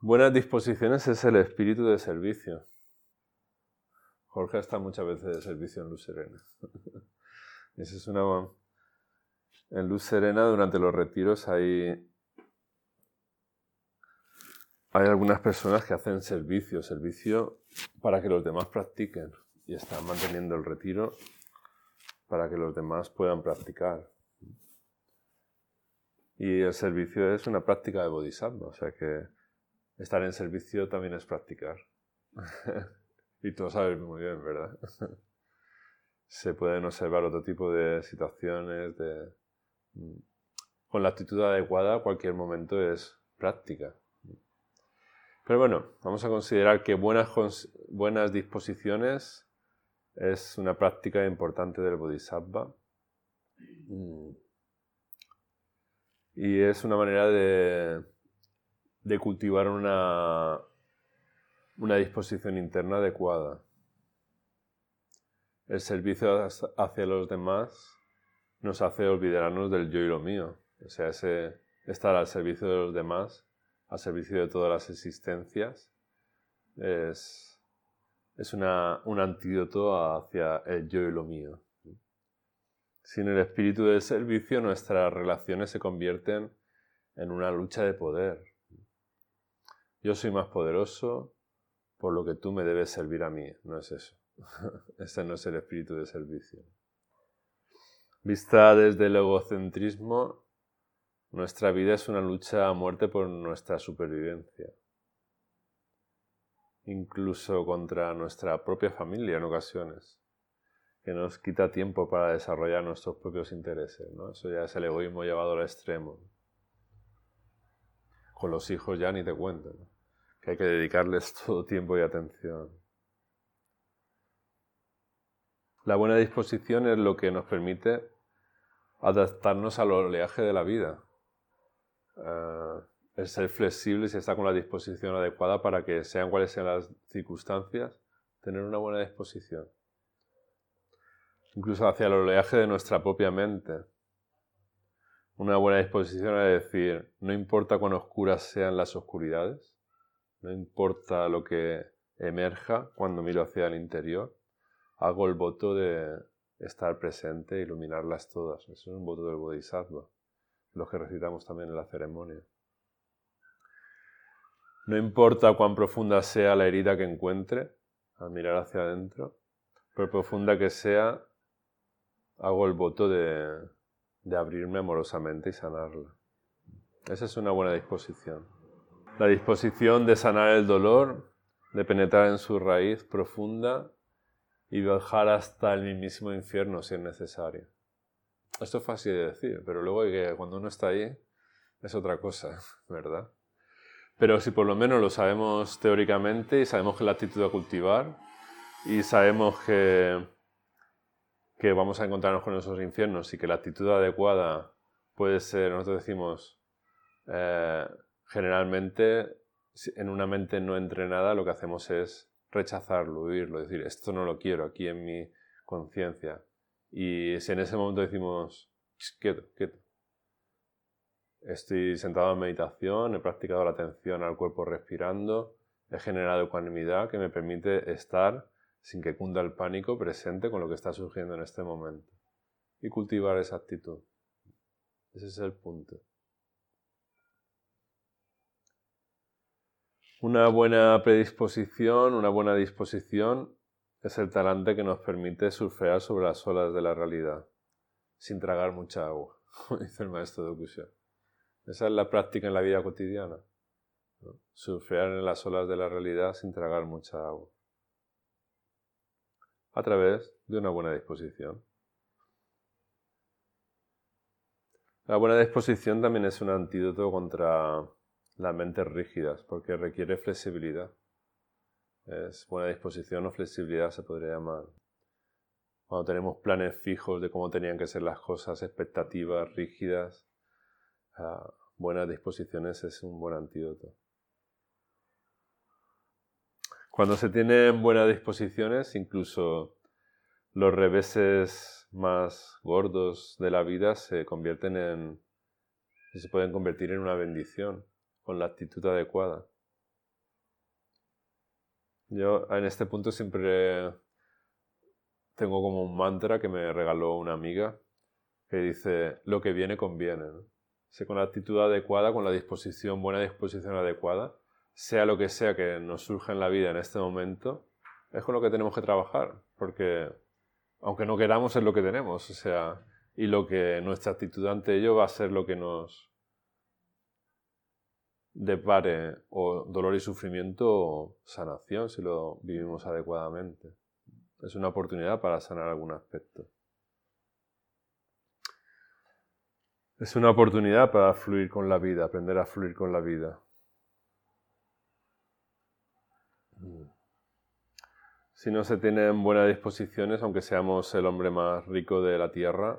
Buenas disposiciones es el espíritu de servicio. Jorge está muchas veces de servicio en Luz Serena. Esa es una... En Luz Serena durante los retiros hay, hay algunas personas que hacen servicio, servicio para que los demás practiquen y están manteniendo el retiro para que los demás puedan practicar. Y el servicio es una práctica de bodhisattva, o sea que estar en servicio también es practicar. y tú lo sabes muy bien, ¿verdad? Se pueden observar otro tipo de situaciones, de... Mm, con la actitud adecuada cualquier momento es práctica. Pero bueno, vamos a considerar que buenas, buenas disposiciones es una práctica importante del Bodhisattva. Mm. Y es una manera de, de cultivar una, una disposición interna adecuada. El servicio hacia los demás nos hace olvidarnos del yo y lo mío. O sea, ese estar al servicio de los demás al servicio de todas las existencias, es, es una, un antídoto hacia el yo y lo mío. Sin el espíritu del servicio, nuestras relaciones se convierten en una lucha de poder. Yo soy más poderoso, por lo que tú me debes servir a mí. No es eso. Ese no es el espíritu de servicio. Vista desde el egocentrismo, nuestra vida es una lucha a muerte por nuestra supervivencia, incluso contra nuestra propia familia en ocasiones, que nos quita tiempo para desarrollar nuestros propios intereses. ¿no? Eso ya es el egoísmo llevado al extremo. Con los hijos ya ni te cuento, que hay que dedicarles todo tiempo y atención. La buena disposición es lo que nos permite adaptarnos al oleaje de la vida, uh, el ser flexible y estar con la disposición adecuada para que sean cuales sean las circunstancias, tener una buena disposición. Incluso hacia el oleaje de nuestra propia mente. Una buena disposición es decir, no importa cuán oscuras sean las oscuridades, no importa lo que emerja cuando miro hacia el interior, hago el voto de estar presente e iluminarlas todas. Eso es un voto del Bodhisattva los que recitamos también en la ceremonia. No importa cuán profunda sea la herida que encuentre, al mirar hacia adentro, por profunda que sea, hago el voto de, abrirme amorosamente y sanarla. Esa es una buena disposición. La disposición de sanar el dolor, de penetrar en su raíz profunda y viajar hasta el mismísimo infierno si es necesario. Esto es fácil de decir, pero luego que cuando uno está ahí es otra cosa, ¿verdad? Pero si por lo menos lo sabemos teóricamente y sabemos que la actitud a cultivar y sabemos que, que vamos a encontrarnos con esos infiernos y que la actitud adecuada puede ser, nosotros decimos, eh, generalmente en una mente no entrenada lo que hacemos es rechazarlo, huirlo, decir, esto no lo quiero aquí en mi conciencia. Y si en ese momento decimos, quieto, quieto, estoy sentado en meditación, he practicado la atención al cuerpo respirando, he generado ecuanimidad que me permite estar sin que cunda el pánico presente con lo que está surgiendo en este momento y cultivar esa actitud. Ese es el punto. Una buena predisposición, una buena disposición es el talante que nos permite surfear sobre las olas de la realidad, sin tragar mucha agua, como dice el maestro de Okushia. Esa es la práctica en la vida cotidiana. Surfear en las olas de la realidad sin tragar mucha agua. A través de una buena disposición. La buena disposición también es un antídoto contra las mentes rígidas, porque requiere flexibilidad. Es buena disposición o flexibilidad se podría llamar. Cuando tenemos planes fijos de cómo tenían que ser las cosas, expectativas rígidas, ah, buenas disposiciones es un buen antídoto. Cuando se tienen buenas disposiciones, incluso los reveses más gordos de la vida se convierten en se pueden convertir en una bendición con la actitud adecuada. Yo en este punto siempre tengo como un mantra que me regaló una amiga que dice, lo que viene conviene. con la actitud adecuada, con la disposición, buena disposición adecuada, sea lo que sea que nos surja en la vida en este momento, es con lo que tenemos que trabajar, porque aunque no queramos es lo que tenemos, o sea, y lo que nuestra actitud ante ello va a ser lo que nos depare o dolor y sufrimiento o sanación si lo vivimos adecuadamente. Es una oportunidad para sanar algún aspecto. Es una oportunidad para fluir con la vida, aprender a fluir con la vida. Si no se tienen buenas disposiciones, aunque seamos el hombre más rico de la tierra,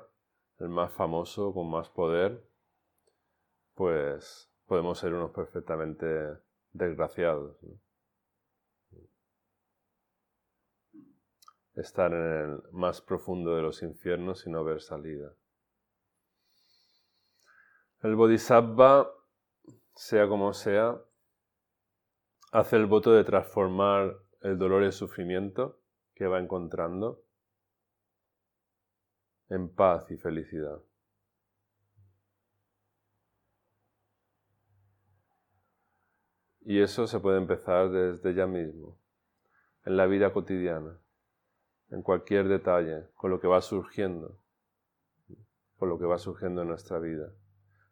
el más famoso, con más poder, pues podemos ser unos perfectamente desgraciados. Estar en el más profundo de los infiernos y no ver salida. El Bodhisattva, sea como sea, hace el voto de transformar el dolor y el sufrimiento que va encontrando en paz y felicidad. Y eso se puede empezar desde ya mismo, en la vida cotidiana, en cualquier detalle, con lo que va surgiendo, con lo que va surgiendo en nuestra vida.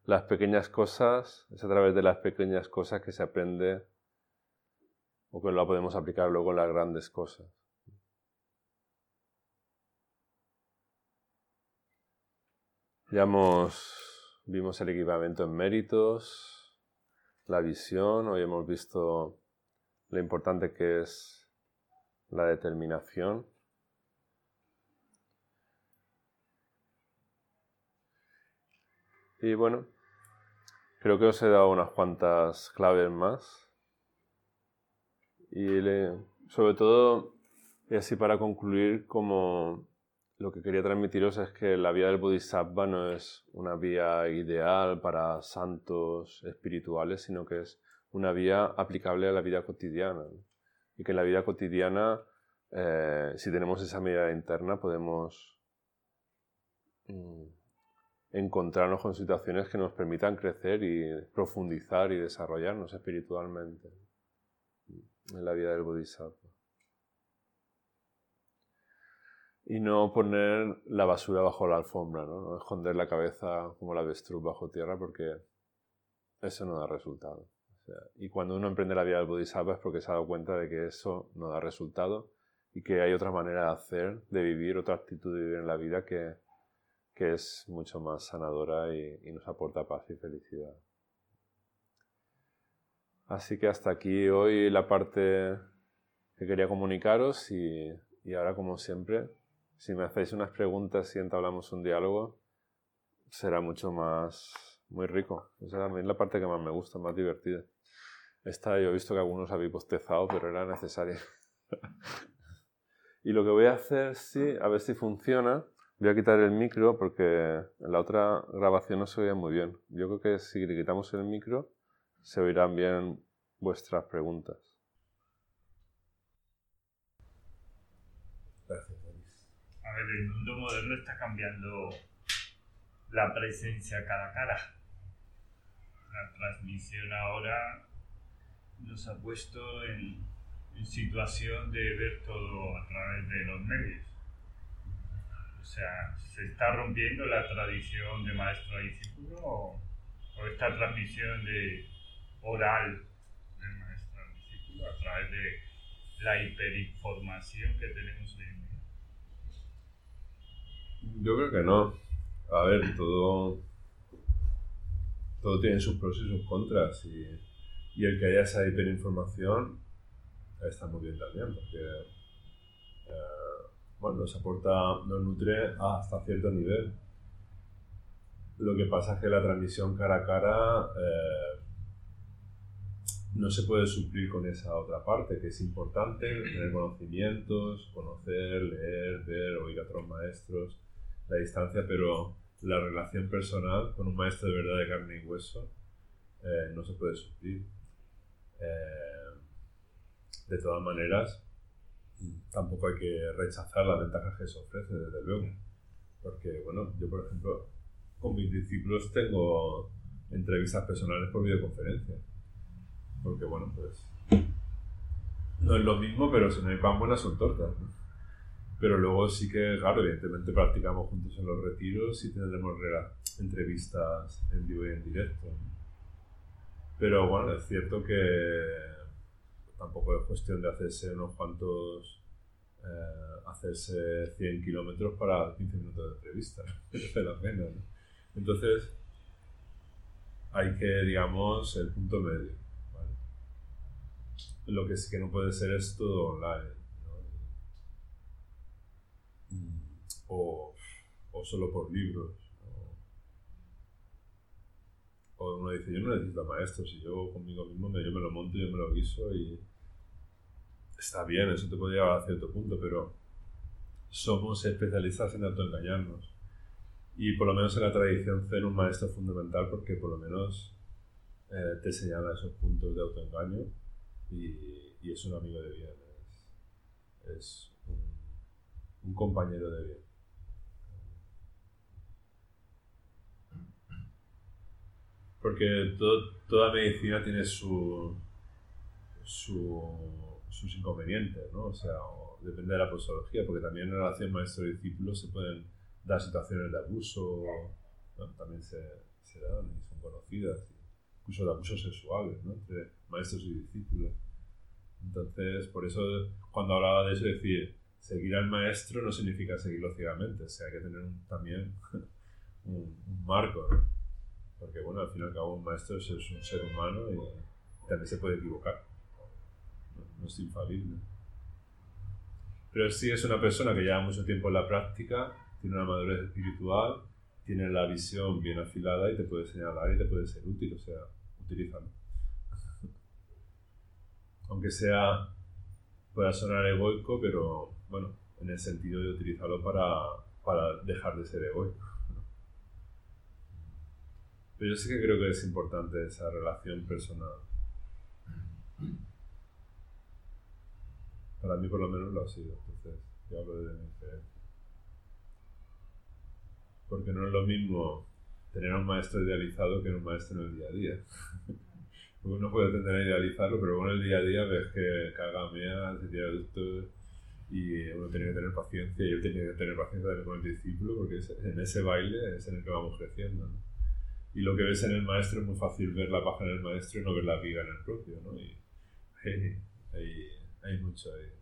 Las pequeñas cosas, es a través de las pequeñas cosas que se aprende o que lo podemos aplicar luego en las grandes cosas. Ya vimos el equipamiento en méritos, la visión, hoy hemos visto lo importante que es la determinación. Y bueno, creo que os he dado unas cuantas claves más y sobre todo, y así para concluir, como lo que quería transmitiros es que la vía del Bodhisattva no es una vía ideal para santos espirituales, sino que es una vía aplicable a la vida cotidiana. Y que en la vida cotidiana, eh, si tenemos esa mirada interna, podemos mm, encontrarnos con situaciones que nos permitan crecer y profundizar y desarrollarnos espiritualmente en la vida del Bodhisattva. Y no poner la basura bajo la alfombra, ¿no? esconder la cabeza como la avestruz bajo tierra porque eso no da resultado. y cuando uno emprende la vida del Bodhisattva es porque se ha dado cuenta de que eso no da resultado y que hay otra manera de hacer, de vivir, otra actitud de vivir en la vida que, que es mucho más sanadora y nos aporta paz y felicidad. Así que hasta aquí hoy la parte que quería comunicaros y, ahora como siempre, si me hacéis unas preguntas y entablamos un diálogo, será mucho más, muy rico. Esa es la parte que más me gusta, más divertida. Esta yo he visto que algunos habéis bostezado, pero era necesaria. y lo que voy a hacer, sí, a ver si funciona, voy a quitar el micro porque en la otra grabación no se oía muy bien. Yo creo que si le quitamos el micro se oirán bien vuestras preguntas. Gracias, A ver, el mundo moderno está cambiando la presencia cara a cara. La transmisión ahora nos ha puesto en, situación de ver todo a través de los medios. O sea, ¿se está rompiendo la tradición de maestro a discípulo o esta transmisión de oral del maestro al discípulo a través de la hiperinformación que tenemos hoy en día? Yo creo que no. A ver, todo, todo tiene sus pros y sus contras y, y el que haya esa hiperinformación está muy bien también porque eh, bueno, nos aporta, nos nutre hasta cierto nivel. Lo que pasa es que la transmisión cara a cara eh, no se puede suplir con esa otra parte, que es importante tener conocimientos, conocer, leer, ver, oír a otros maestros, la distancia, pero la relación personal con un maestro de verdad de carne y hueso eh, no se puede suplir. Eh, de todas maneras, tampoco hay que rechazar las ventajas que se ofrece, desde luego. Porque, bueno, yo, por ejemplo, con mis discípulos tengo entrevistas personales por videoconferencia porque bueno, pues no es lo mismo, pero si no hay pan buenas son tortas. Pero luego sí que, claro, evidentemente practicamos juntos en los retiros y tendremos entrevistas en vivo y en directo. Pero bueno, es cierto que tampoco es cuestión de hacerse unos cuantos, eh, hacerse 100 kilómetros para 15 minutos de entrevista. ¿no? Entonces, hay que, digamos, el punto medio. Lo que sí que no puede ser es todo online. ¿no? O, o solo por libros. O uno dice, yo no necesito maestros, si yo conmigo mismo me, yo me lo monto, yo me lo guiso y está bien, eso te puede llevar a cierto punto, pero somos especialistas en autoengañarnos. Y por lo menos en la tradición zen un maestro fundamental porque por lo menos eh, te señala esos puntos de autoengaño y, y es un amigo de bien, es, un, compañero de bien. Porque todo, toda medicina tiene su, su, sus inconvenientes, ¿no? O sea, depende de la posología, porque también en relación maestro-discípulo se pueden dar situaciones de abuso, también se, se, dan y son conocidas, incluso de abusos sexuales, ¿no? Entre maestros y discípulos. Entonces, por eso cuando hablaba de eso, decir, seguir al maestro no significa seguirlo ciegamente, o sea, hay que tener un, también un, un marco, ¿no? Porque bueno, al fin y al cabo un maestro es, un ser humano y también se puede equivocar. No, no, es infalible. Pero sí es una persona que lleva mucho tiempo en la práctica, tiene una madurez espiritual, tiene la visión bien afilada y te puede señalar y te puede ser útil, o sea, utilízalo. Aunque sea, pueda sonar egoico, pero bueno, en el sentido de utilizarlo para, para dejar de ser egoico. Pero yo sí que creo que es importante esa relación personal. Para mí por lo menos lo ha sido, entonces yo hablo de mi experiencia. Porque no es lo mismo tener a un maestro idealizado que un maestro en el día a día. Uno puede tender a idealizarlo, pero bueno, en el día a día ves que caga, mea, se tira esto y uno tiene que tener paciencia y él tiene que tener paciencia con el discípulo porque en ese baile es en el que vamos creciendo. ¿no? y lo que ves en el maestro es muy fácil ver la paja en el maestro y no ver la viga en el propio, ¿no? Y hey, hay, hay, mucho ahí.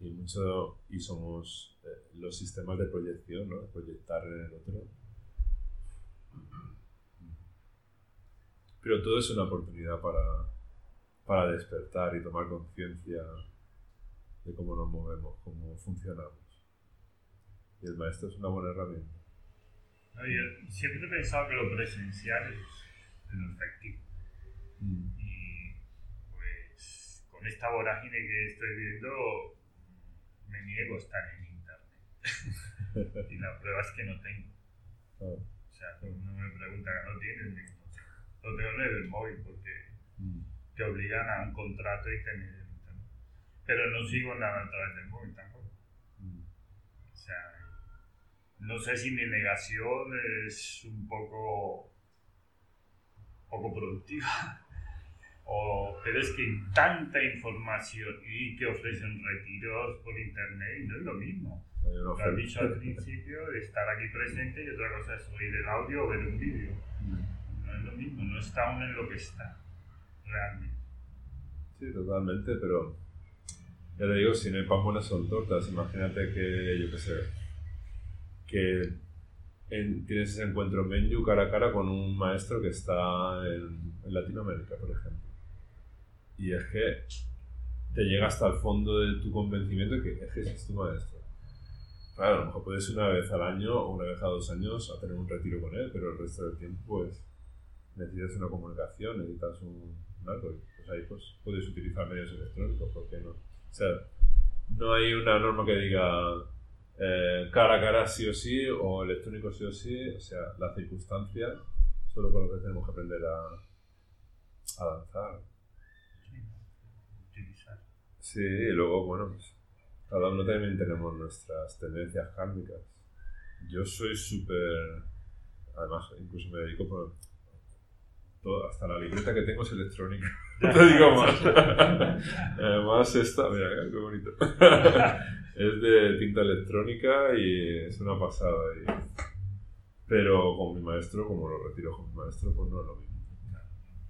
Y, mucho, y somos eh, los sistemas de proyección, ¿no? Proyectar en el otro. Pero todo es una oportunidad para, para despertar y tomar conciencia de cómo nos movemos, cómo funcionamos. Y el maestro es una buena herramienta. No, yo siempre he pensado que lo presencial es lo efectivo. Mm. Y pues con esta vorágine que estoy viendo, me niego a estar en internet. y la prueba es que no tengo. Oh. O sea, uno me pregunta que no tienes, lo tengo en el móvil porque mm. te obligan a un contrato y tener internet. Pero no sigo nada a través del móvil tampoco. Mm. O sea, no sé si mi negación es un poco, poco productiva. O, pero es que hay tanta información y que ofrecen retiros por internet y no es lo mismo. Lo has dicho al principio, estar aquí presente y otra cosa es oír el audio o ver un vídeo. Mm. Mismo, no está uno en lo que está, realmente. Sí, totalmente, pero ya te digo, si no hay pan buenas son tortas. Imagínate que, yo qué sé, que en, tienes ese encuentro en cara a cara con un maestro que está en, Latinoamérica, por ejemplo. Y es que te llega hasta el fondo de tu convencimiento que es que es tu maestro. Claro, a lo mejor puedes una vez al año o una vez a dos años a tener un retiro con él, pero el resto del tiempo pues necesitas una comunicación, necesitas un, un algo. Pues ahí pues puedes utilizar medios electrónicos, ¿por qué no? O sea, no hay una norma que diga eh, cara a cara sí o sí, o electrónico sí o sí, o sea, las circunstancias, solo con lo que tenemos que aprender a, a danzar. Sí, y luego, bueno, pues, cada uno también tenemos nuestras tendencias kármicas. Yo soy súper. Además, incluso me dedico por. Todo, hasta la libreta que tengo es electrónica. te digo más. Además, esta, mira, qué bonito. es de tinta electrónica y es una pasada. Y... Pero con mi maestro, como lo retiro con mi maestro, pues no es lo mismo.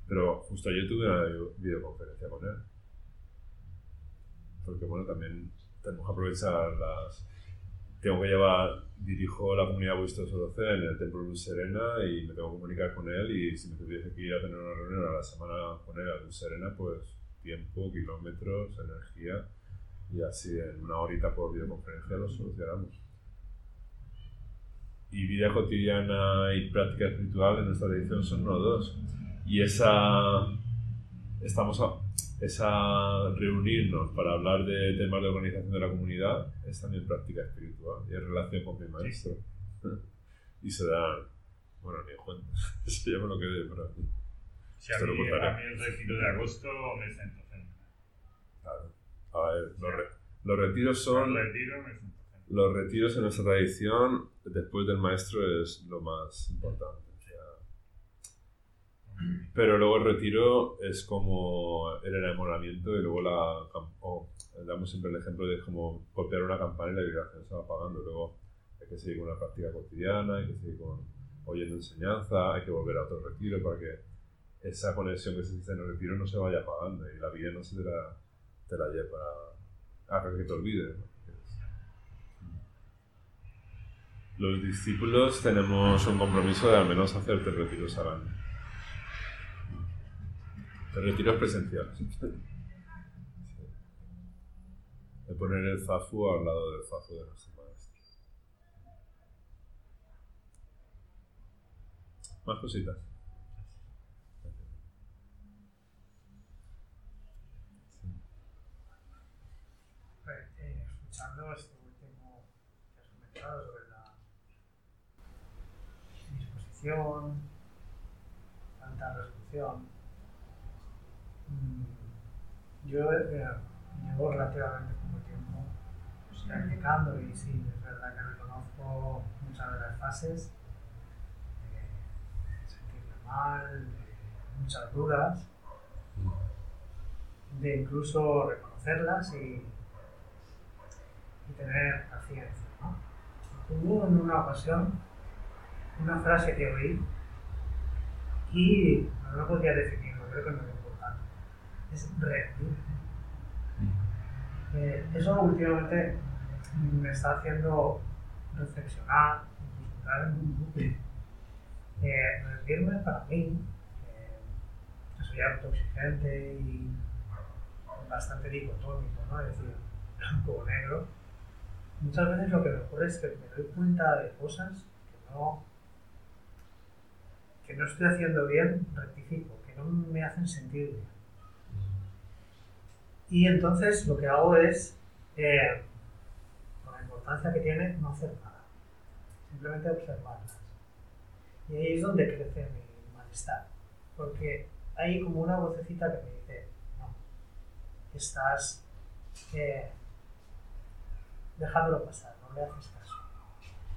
Pero justo ayer tuve una videoconferencia con él. Porque bueno, también tenemos que aprovechar las... Tengo que llevar, dirijo la comunidad Vuestro Soloce en el Templo Luz Serena y me tengo que comunicar con él y si me tuviese que ir a tener una reunión a la semana con él a Luz Serena, pues tiempo, kilómetros, energía y así en una horita por videoconferencia lo solucionamos. Y vida cotidiana y práctica espiritual en nuestra edición son uno dos. Y esa, estamos a, esa reunirnos para hablar de temas de organización de la comunidad es también práctica espiritual y es relación con mi maestro. y se dan, bueno, ni cuenta, se llama lo que de para mí. Si a, mí, a mí el retiro de agosto me siento fenomenal. Claro. A ver, los, re, los retiros son... Retiros los retiros en nuestra tradición, después del maestro, es lo más importante. Pero luego el retiro es como el enamoramiento y luego la... Oh, damos siempre el ejemplo de como golpear una campana y la vibración se va apagando. Luego hay que seguir con una práctica cotidiana, hay que seguir con, oyendo enseñanza, hay que volver a otro retiro para que esa conexión que se en el retiro no se vaya apagando y la vida no se te la, te la lleva a que te olvides. Los discípulos tenemos un compromiso de al menos hacerte retiros al año. Retiros presenciales. De poner el Zafu al lado del Zafu de nuestro maestro. Más cositas. Eh, escuchando esto último que has comentado sobre tanta resolución. Mm, yo eh, llevo relativamente poco tiempo pues, practicando y sí, es verdad que reconozco muchas de las fases de sentirme mal, de muchas dudas, de incluso reconocerlas y, y tener paciencia. ¿no? Hubo en una ocasión una frase que oí y no podría definirlo, creo que no es rendir. Eh, eso últimamente me está haciendo reflexionar, entrar en un bucle. Eh, rendirme para mí, eh, soy autoexigente y bastante dicotómico, ¿no? es decir, blanco o negro. Muchas veces lo que me ocurre es que me doy cuenta de cosas que no que no estoy haciendo bien, rectifico, que no me hacen sentir bien. Y entonces lo que hago es, eh, con la importancia que tiene, no hacer nada, simplemente observarlas. Y ahí es donde crece mi malestar, porque hay como una vocecita que me dice, no, estás eh, dejándolo pasar, no le haces caso.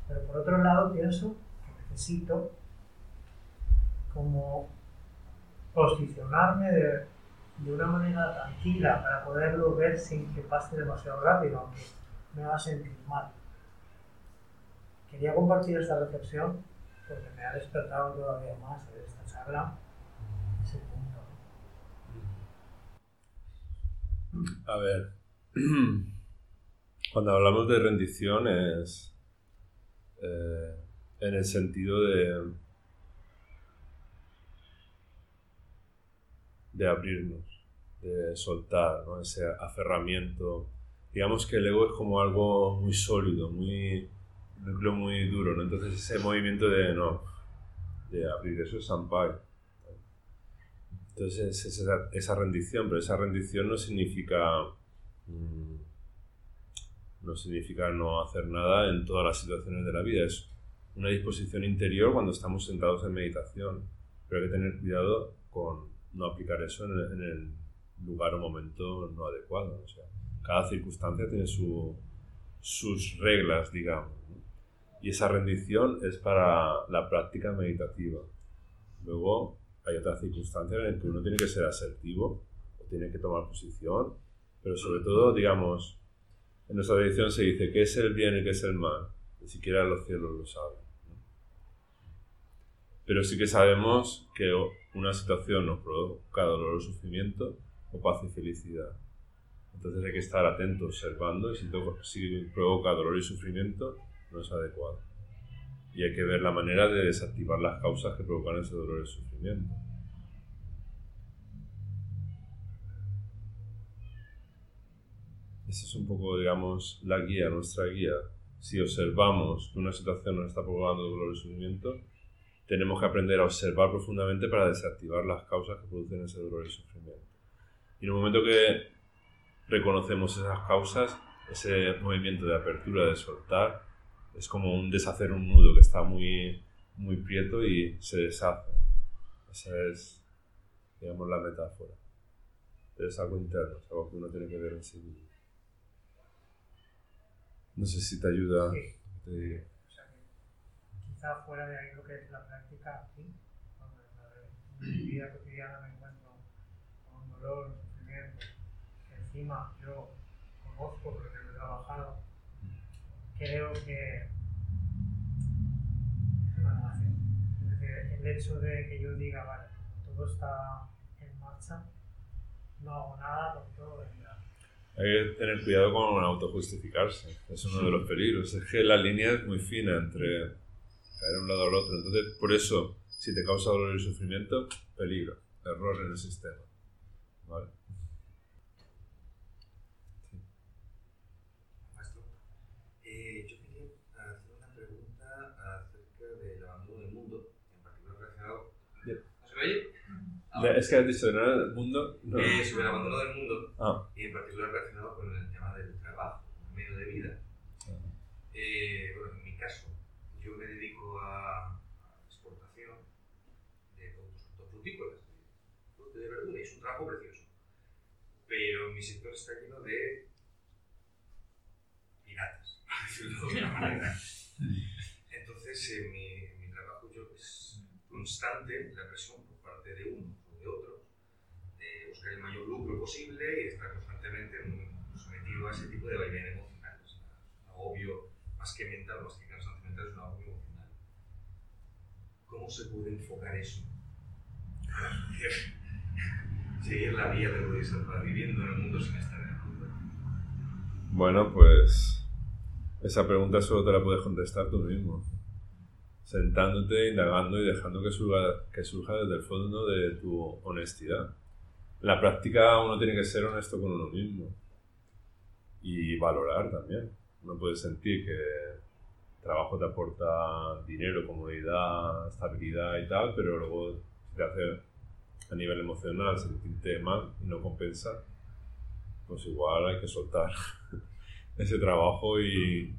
Pero por otro lado pienso que necesito como posicionarme de, de, una manera tranquila para poderlo ver sin que pase demasiado rápido, aunque me va a sentir mal. Quería compartir esta reflexión porque me ha despertado todavía más en esta charla ese punto. A ver, cuando hablamos de rendición es eh, en el sentido de de abrirnos, de soltar, ¿no? ese aferramiento. Digamos que el ego es como algo muy sólido, muy núcleo muy duro, ¿no? Entonces ese movimiento de no, de abrir, eso es sampai. Entonces es esa, esa, rendición, pero esa rendición no significa mm, no significa no hacer nada en todas las situaciones de la vida, es una disposición interior cuando estamos sentados en meditación, pero hay que tener cuidado con no aplicar eso en el, lugar o momento no adecuado. O sea, cada circunstancia tiene su, sus reglas, digamos. Y esa rendición es para la práctica meditativa. Luego hay otras circunstancias en las que uno tiene que ser asertivo, o tiene que tomar posición, pero sobre todo, digamos, en nuestra tradición se dice qué es el bien y qué es el mal. Ni siquiera los cielos lo saben. Pero sí que sabemos que una situación nos provoca dolor o sufrimiento o paz y felicidad. Entonces hay que estar atento, observando, y si, si provoca dolor y sufrimiento, no es adecuado. Y hay que ver la manera de desactivar las causas que provocan ese dolor y sufrimiento. Esa es un poco, digamos, la guía, nuestra guía. Si observamos que una situación nos está provocando dolor y sufrimiento, tenemos que aprender a observar profundamente para desactivar las causas que producen ese dolor y sufrimiento. Y en un momento que reconocemos esas causas, ese movimiento de apertura, de soltar, es como un deshacer un nudo que está muy, muy prieto y se deshace. Esa es, digamos, la metáfora. Pero es algo interno, es algo que uno tiene que ver en sí mismo. No sé si te ayuda. Sí. Te... O sea, que quizá fuera de ahí lo que es la práctica aquí, en mi vida cotidiana me encuentro con dolor, encima yo conozco porque lo he trabajado creo que el hecho de que yo diga, vale, todo está en marcha, no hago nada porque todo vendrá. Hay que tener cuidado con autojustificarse, es uno de los peligros. Es que la línea es muy fina entre caer de un lado al otro. Entonces, por eso, si te causa dolor y sufrimiento, peligro, error en el sistema. ¿Vale? Es que has dicho, ¿no? El mundo. No. Eh, sobre el abandono del mundo ah. y en particular relacionado con el tema del trabajo, el medio de vida. Ah. Eh, bueno, en mi caso, yo me dedico a, exportación de productos frutícolas, de verdura, y es un trabajo precioso. Pero mi sector está lleno de piratas, por decirlo de alguna manera. Entonces, eh, mi, mi trabajo yo es constante la presión por parte de uno buscar el mayor lucro posible y estar constantemente sometido a ese tipo de vaivén emocional. Es un agobio más que mental, más que cansancio mental, es un agobio emocional. ¿Cómo se puede enfocar eso? Seguir la vía del Bodhisattva viviendo en el mundo sin estar en el mundo. Bueno, pues esa pregunta solo te la puedes contestar tú mismo sentándote, indagando y dejando que surja, que surja desde el fondo de tu honestidad la práctica uno tiene que ser honesto con uno mismo y valorar también. Uno puede sentir que el trabajo te aporta dinero, comodidad, estabilidad y tal, pero luego te hace a nivel emocional sentirte mal y no compensa, pues igual hay que soltar ese trabajo y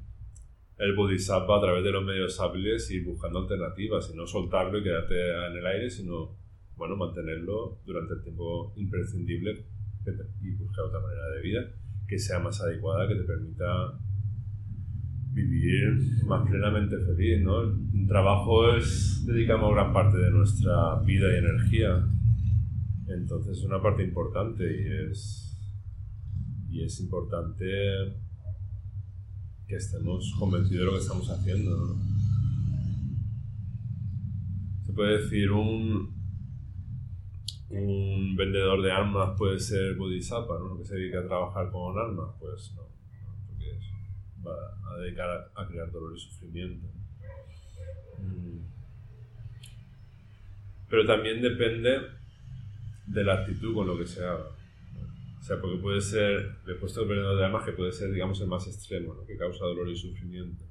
el bodhisattva a través de los medios hábiles y buscando alternativas y no soltarlo y quedarte en el aire, sino bueno, mantenerlo durante el tiempo imprescindible y buscar otra manera de vida que sea más adecuada, que te permita vivir más plenamente feliz, ¿no? Un trabajo es, dedicamos gran parte de nuestra vida y energía, entonces es una parte importante y es, y es importante que estemos convencidos de lo que estamos haciendo, ¿no? Se puede decir un, un vendedor de armas puede ser bodhisattva, ¿no? Que se dedica a trabajar con armas, pues no, porque va a dedicar a, crear dolor y sufrimiento. Mm. Pero también depende de la actitud con lo que se haga. O sea, porque puede ser, le he puesto el vendedor de armas que puede ser, digamos, el más extremo, ¿no? que causa dolor y sufrimiento.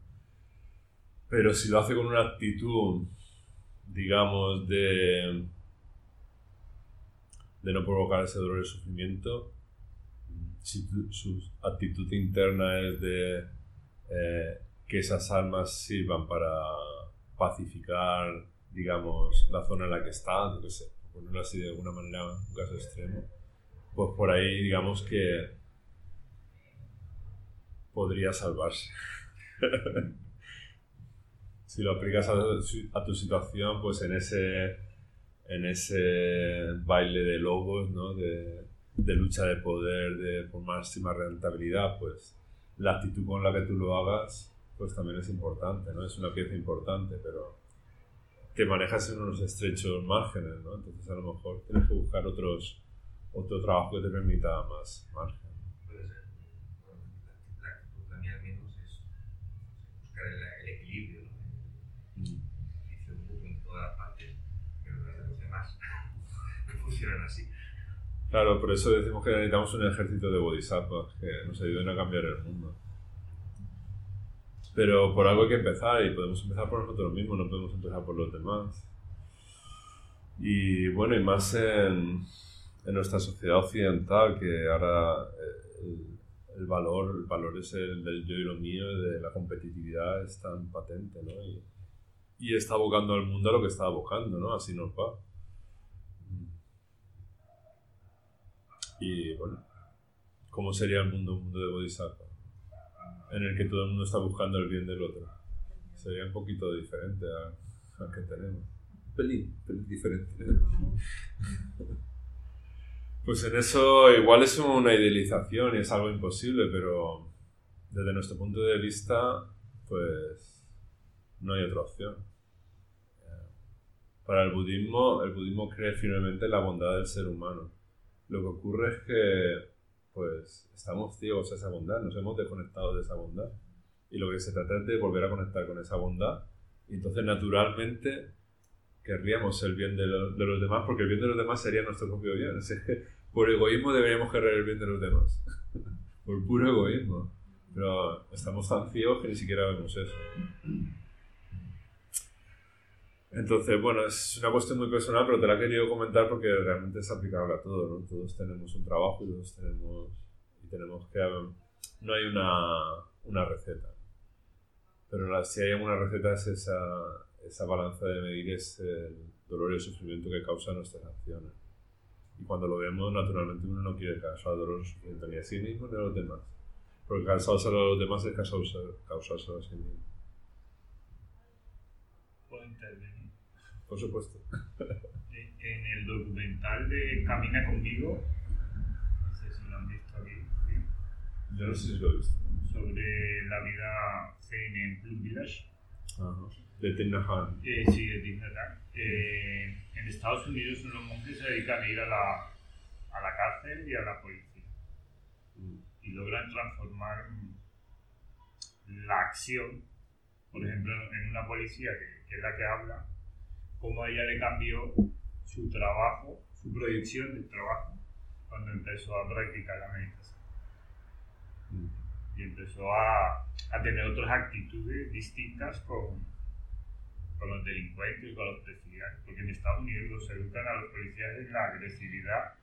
Pero si lo hace con una actitud, digamos, de de no provocar ese dolor y sufrimiento, si su actitud interna es de eh, que esas almas sirvan para pacificar, digamos, la zona en la que están, no sé, ponerlo así de alguna manera, un caso extremo, pues por ahí digamos que podría salvarse. si lo aplicas a tu situación, pues en ese en ese baile de lobos, ¿no? de, de, lucha de poder, de por máxima rentabilidad, pues la actitud con la que tú lo hagas, pues también es importante, ¿no? Es una pieza importante, pero te manejas en unos estrechos márgenes, ¿no? Entonces a lo mejor tienes que buscar otros, otro trabajo que te permita más margen. Puede ser. Bueno, la, la actitud la mía al menos es buscar el, el equilibrio, ¿no? Hice un poco en todas las partes, pero los demás no funcionan así. Claro, por eso decimos que necesitamos un ejército de bodhisattvas que nos ayuden a cambiar el mundo. Pero por algo hay que empezar y podemos empezar por nosotros mismos, no podemos empezar por los demás. Y bueno, y más en, en nuestra sociedad occidental, que ahora eh, el, el valor, el valor es el del yo y lo mío, de la competitividad es tan patente, ¿no? Y, y está abocando al mundo a lo que está abocando, ¿no? Así nos va. Y bueno, ¿cómo sería el mundo, un mundo de Bodhisattva? En el que todo el mundo está buscando el bien del otro. Sería un poquito diferente al que tenemos. Un pelín, pelín diferente. Pues en eso igual es una idealización y es algo imposible, pero desde nuestro punto de vista, pues no hay otra opción. Eh, Para el budismo, el budismo cree firmemente en la bondad del ser humano. Lo que ocurre es que, pues, estamos ciegos a esa bondad, nos hemos desconectado de esa bondad. Y lo que se trata es de volver a conectar con esa bondad. Y entonces, naturalmente, querríamos el bien de, lo- de los demás, porque el bien de los demás sería nuestro propio bien. Así que, por egoísmo deberíamos querer el bien de los demás. por puro egoísmo. Pero estamos tan ciegos que ni siquiera vemos eso. Entonces, bueno, es una cuestión muy personal, pero te la he querido comentar porque realmente es aplicable a todo, ¿no? Todos tenemos un trabajo y todos tenemos, y tenemos que... No hay una, una receta. Pero la- si hay una receta es esa, esa balanza de medir es el dolor y el sufrimiento que causan nuestras acciones. Y cuando lo vemos, naturalmente uno no quiere causar dolor o sufrimiento ni a sí mismo ni a los demás. Porque causárselo a los demás es causarse- causárselo a sí mismo. Por supuesto. En- el documental de Camina conmigo, no sé si lo han visto aquí, ¿sí? Yo no sé si lo he visto. sobre la vida zen en Plum Village, Ajá. De Hanh. eh, sí, de Hanh. Eh, en Estados Unidos los monjes se dedican a ir a la, a la cárcel y a la policía y logran transformar mm, la acción, por ejemplo, en una policía que, que es la que habla, cómo ella le cambió su trabajo, su proyección del trabajo, cuando empezó a practicar la meditación. Y empezó a, a tener otras actitudes distintas con, con los delincuentes, con los presidiarios, porque en Estados Unidos los educan a los policías en la agresividad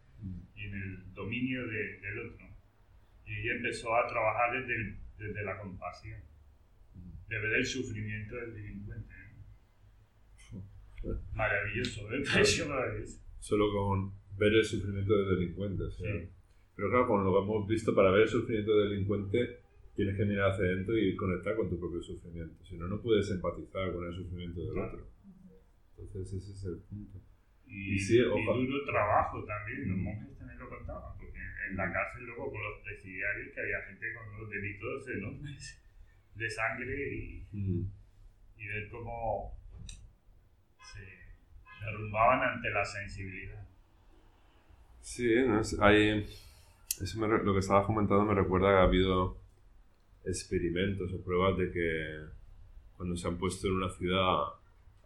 y en el dominio de- del otro. Y ella empezó a trabajar desde, el- desde la compasión, de ver el sufrimiento del delincuente. Maravilloso, ¿eh? Pareció maravilloso. Solo con ver el sufrimiento del delincuente. o sea. Sí. Pero claro, con lo que hemos visto, para ver el sufrimiento del delincuente tienes que mirar hacia adentro y conectar con tu propio sufrimiento. Si no, no puedes empatizar con el sufrimiento del Claro. otro. Entonces ese es el punto. Y, Y sí, y duro trabajo también, los monjes también lo contaban, porque en la cárcel luego con los presidiarios que había gente con los delitos enormes de sangre y, y ver cómo derrumbaban ante la sensibilidad. Sí, no es- hay, eso me lo que estabas comentando me recuerda que ha habido experimentos o pruebas de que cuando se han puesto en una ciudad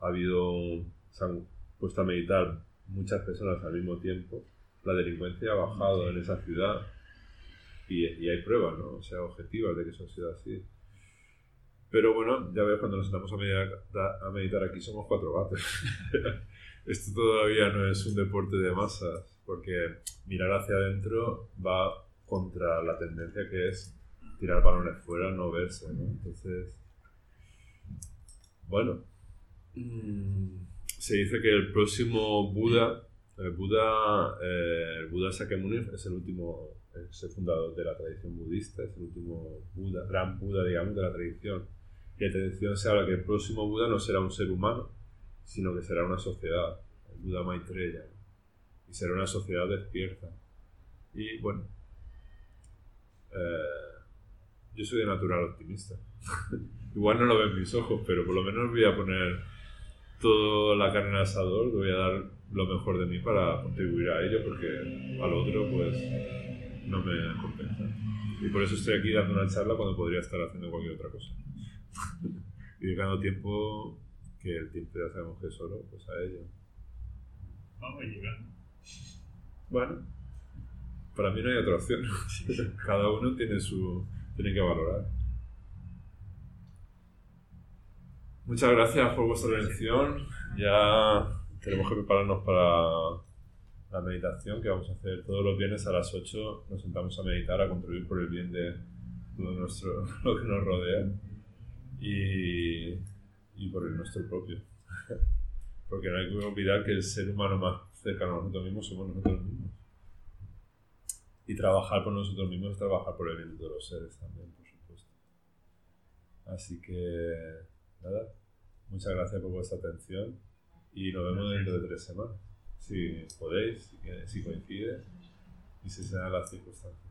ha habido, se han puesto a meditar muchas personas al mismo tiempo, la delincuencia ha bajado en esa ciudad y, y hay pruebas, ¿no? O sea, objetivas de que eso ha sido así. Pero bueno, ya ves, cuando nos sentamos a meditar, a meditar aquí somos cuatro gatos. Esto todavía no es un deporte de masas, porque mirar hacia adentro va contra la tendencia que es tirar balones fuera, no verse, ¿no? Entonces, bueno, mm, se dice que el próximo Buda, el Buda, eh, el Buda es el último, es el fundador de la tradición budista, es el último Buda, gran Buda, digamos, de la tradición. Y la tradición se habla que el próximo Buda no será un ser humano, sino que será una sociedad, el Buda Maitreya, y será una sociedad despierta. Y bueno, eh, yo soy de natural optimista. Igual no lo ven mis ojos, pero por lo menos voy a poner toda la carne al asador, voy a dar lo mejor de mí para contribuir a ello, porque al otro pues no me compensa. Y por eso estoy aquí dando una charla cuando podría estar haciendo cualquier otra cosa. y dedicando tiempo, que el tiempo ya sabemos que es oro, pues a ello. Vamos llegando. Bueno, para mí no hay otra opción. Cada uno tiene su tiene que valorar. Muchas gracias por vuestra atención. Ya tenemos que prepararnos para la meditación que vamos a hacer todos los viernes a las 8. Nos sentamos a meditar, a contribuir por el bien de todo nuestro, lo que nos rodea y, y por el nuestro propio. Porque no hay que olvidar que el ser humano más cercano a nosotros mismos somos nosotros mismos. Y trabajar por nosotros mismos es trabajar por el bien de los seres también, por supuesto. Así que, nada, muchas gracias por vuestra atención y nos vemos dentro de tres semanas. Si podéis, si, si coincide y si se dan las circunstancias.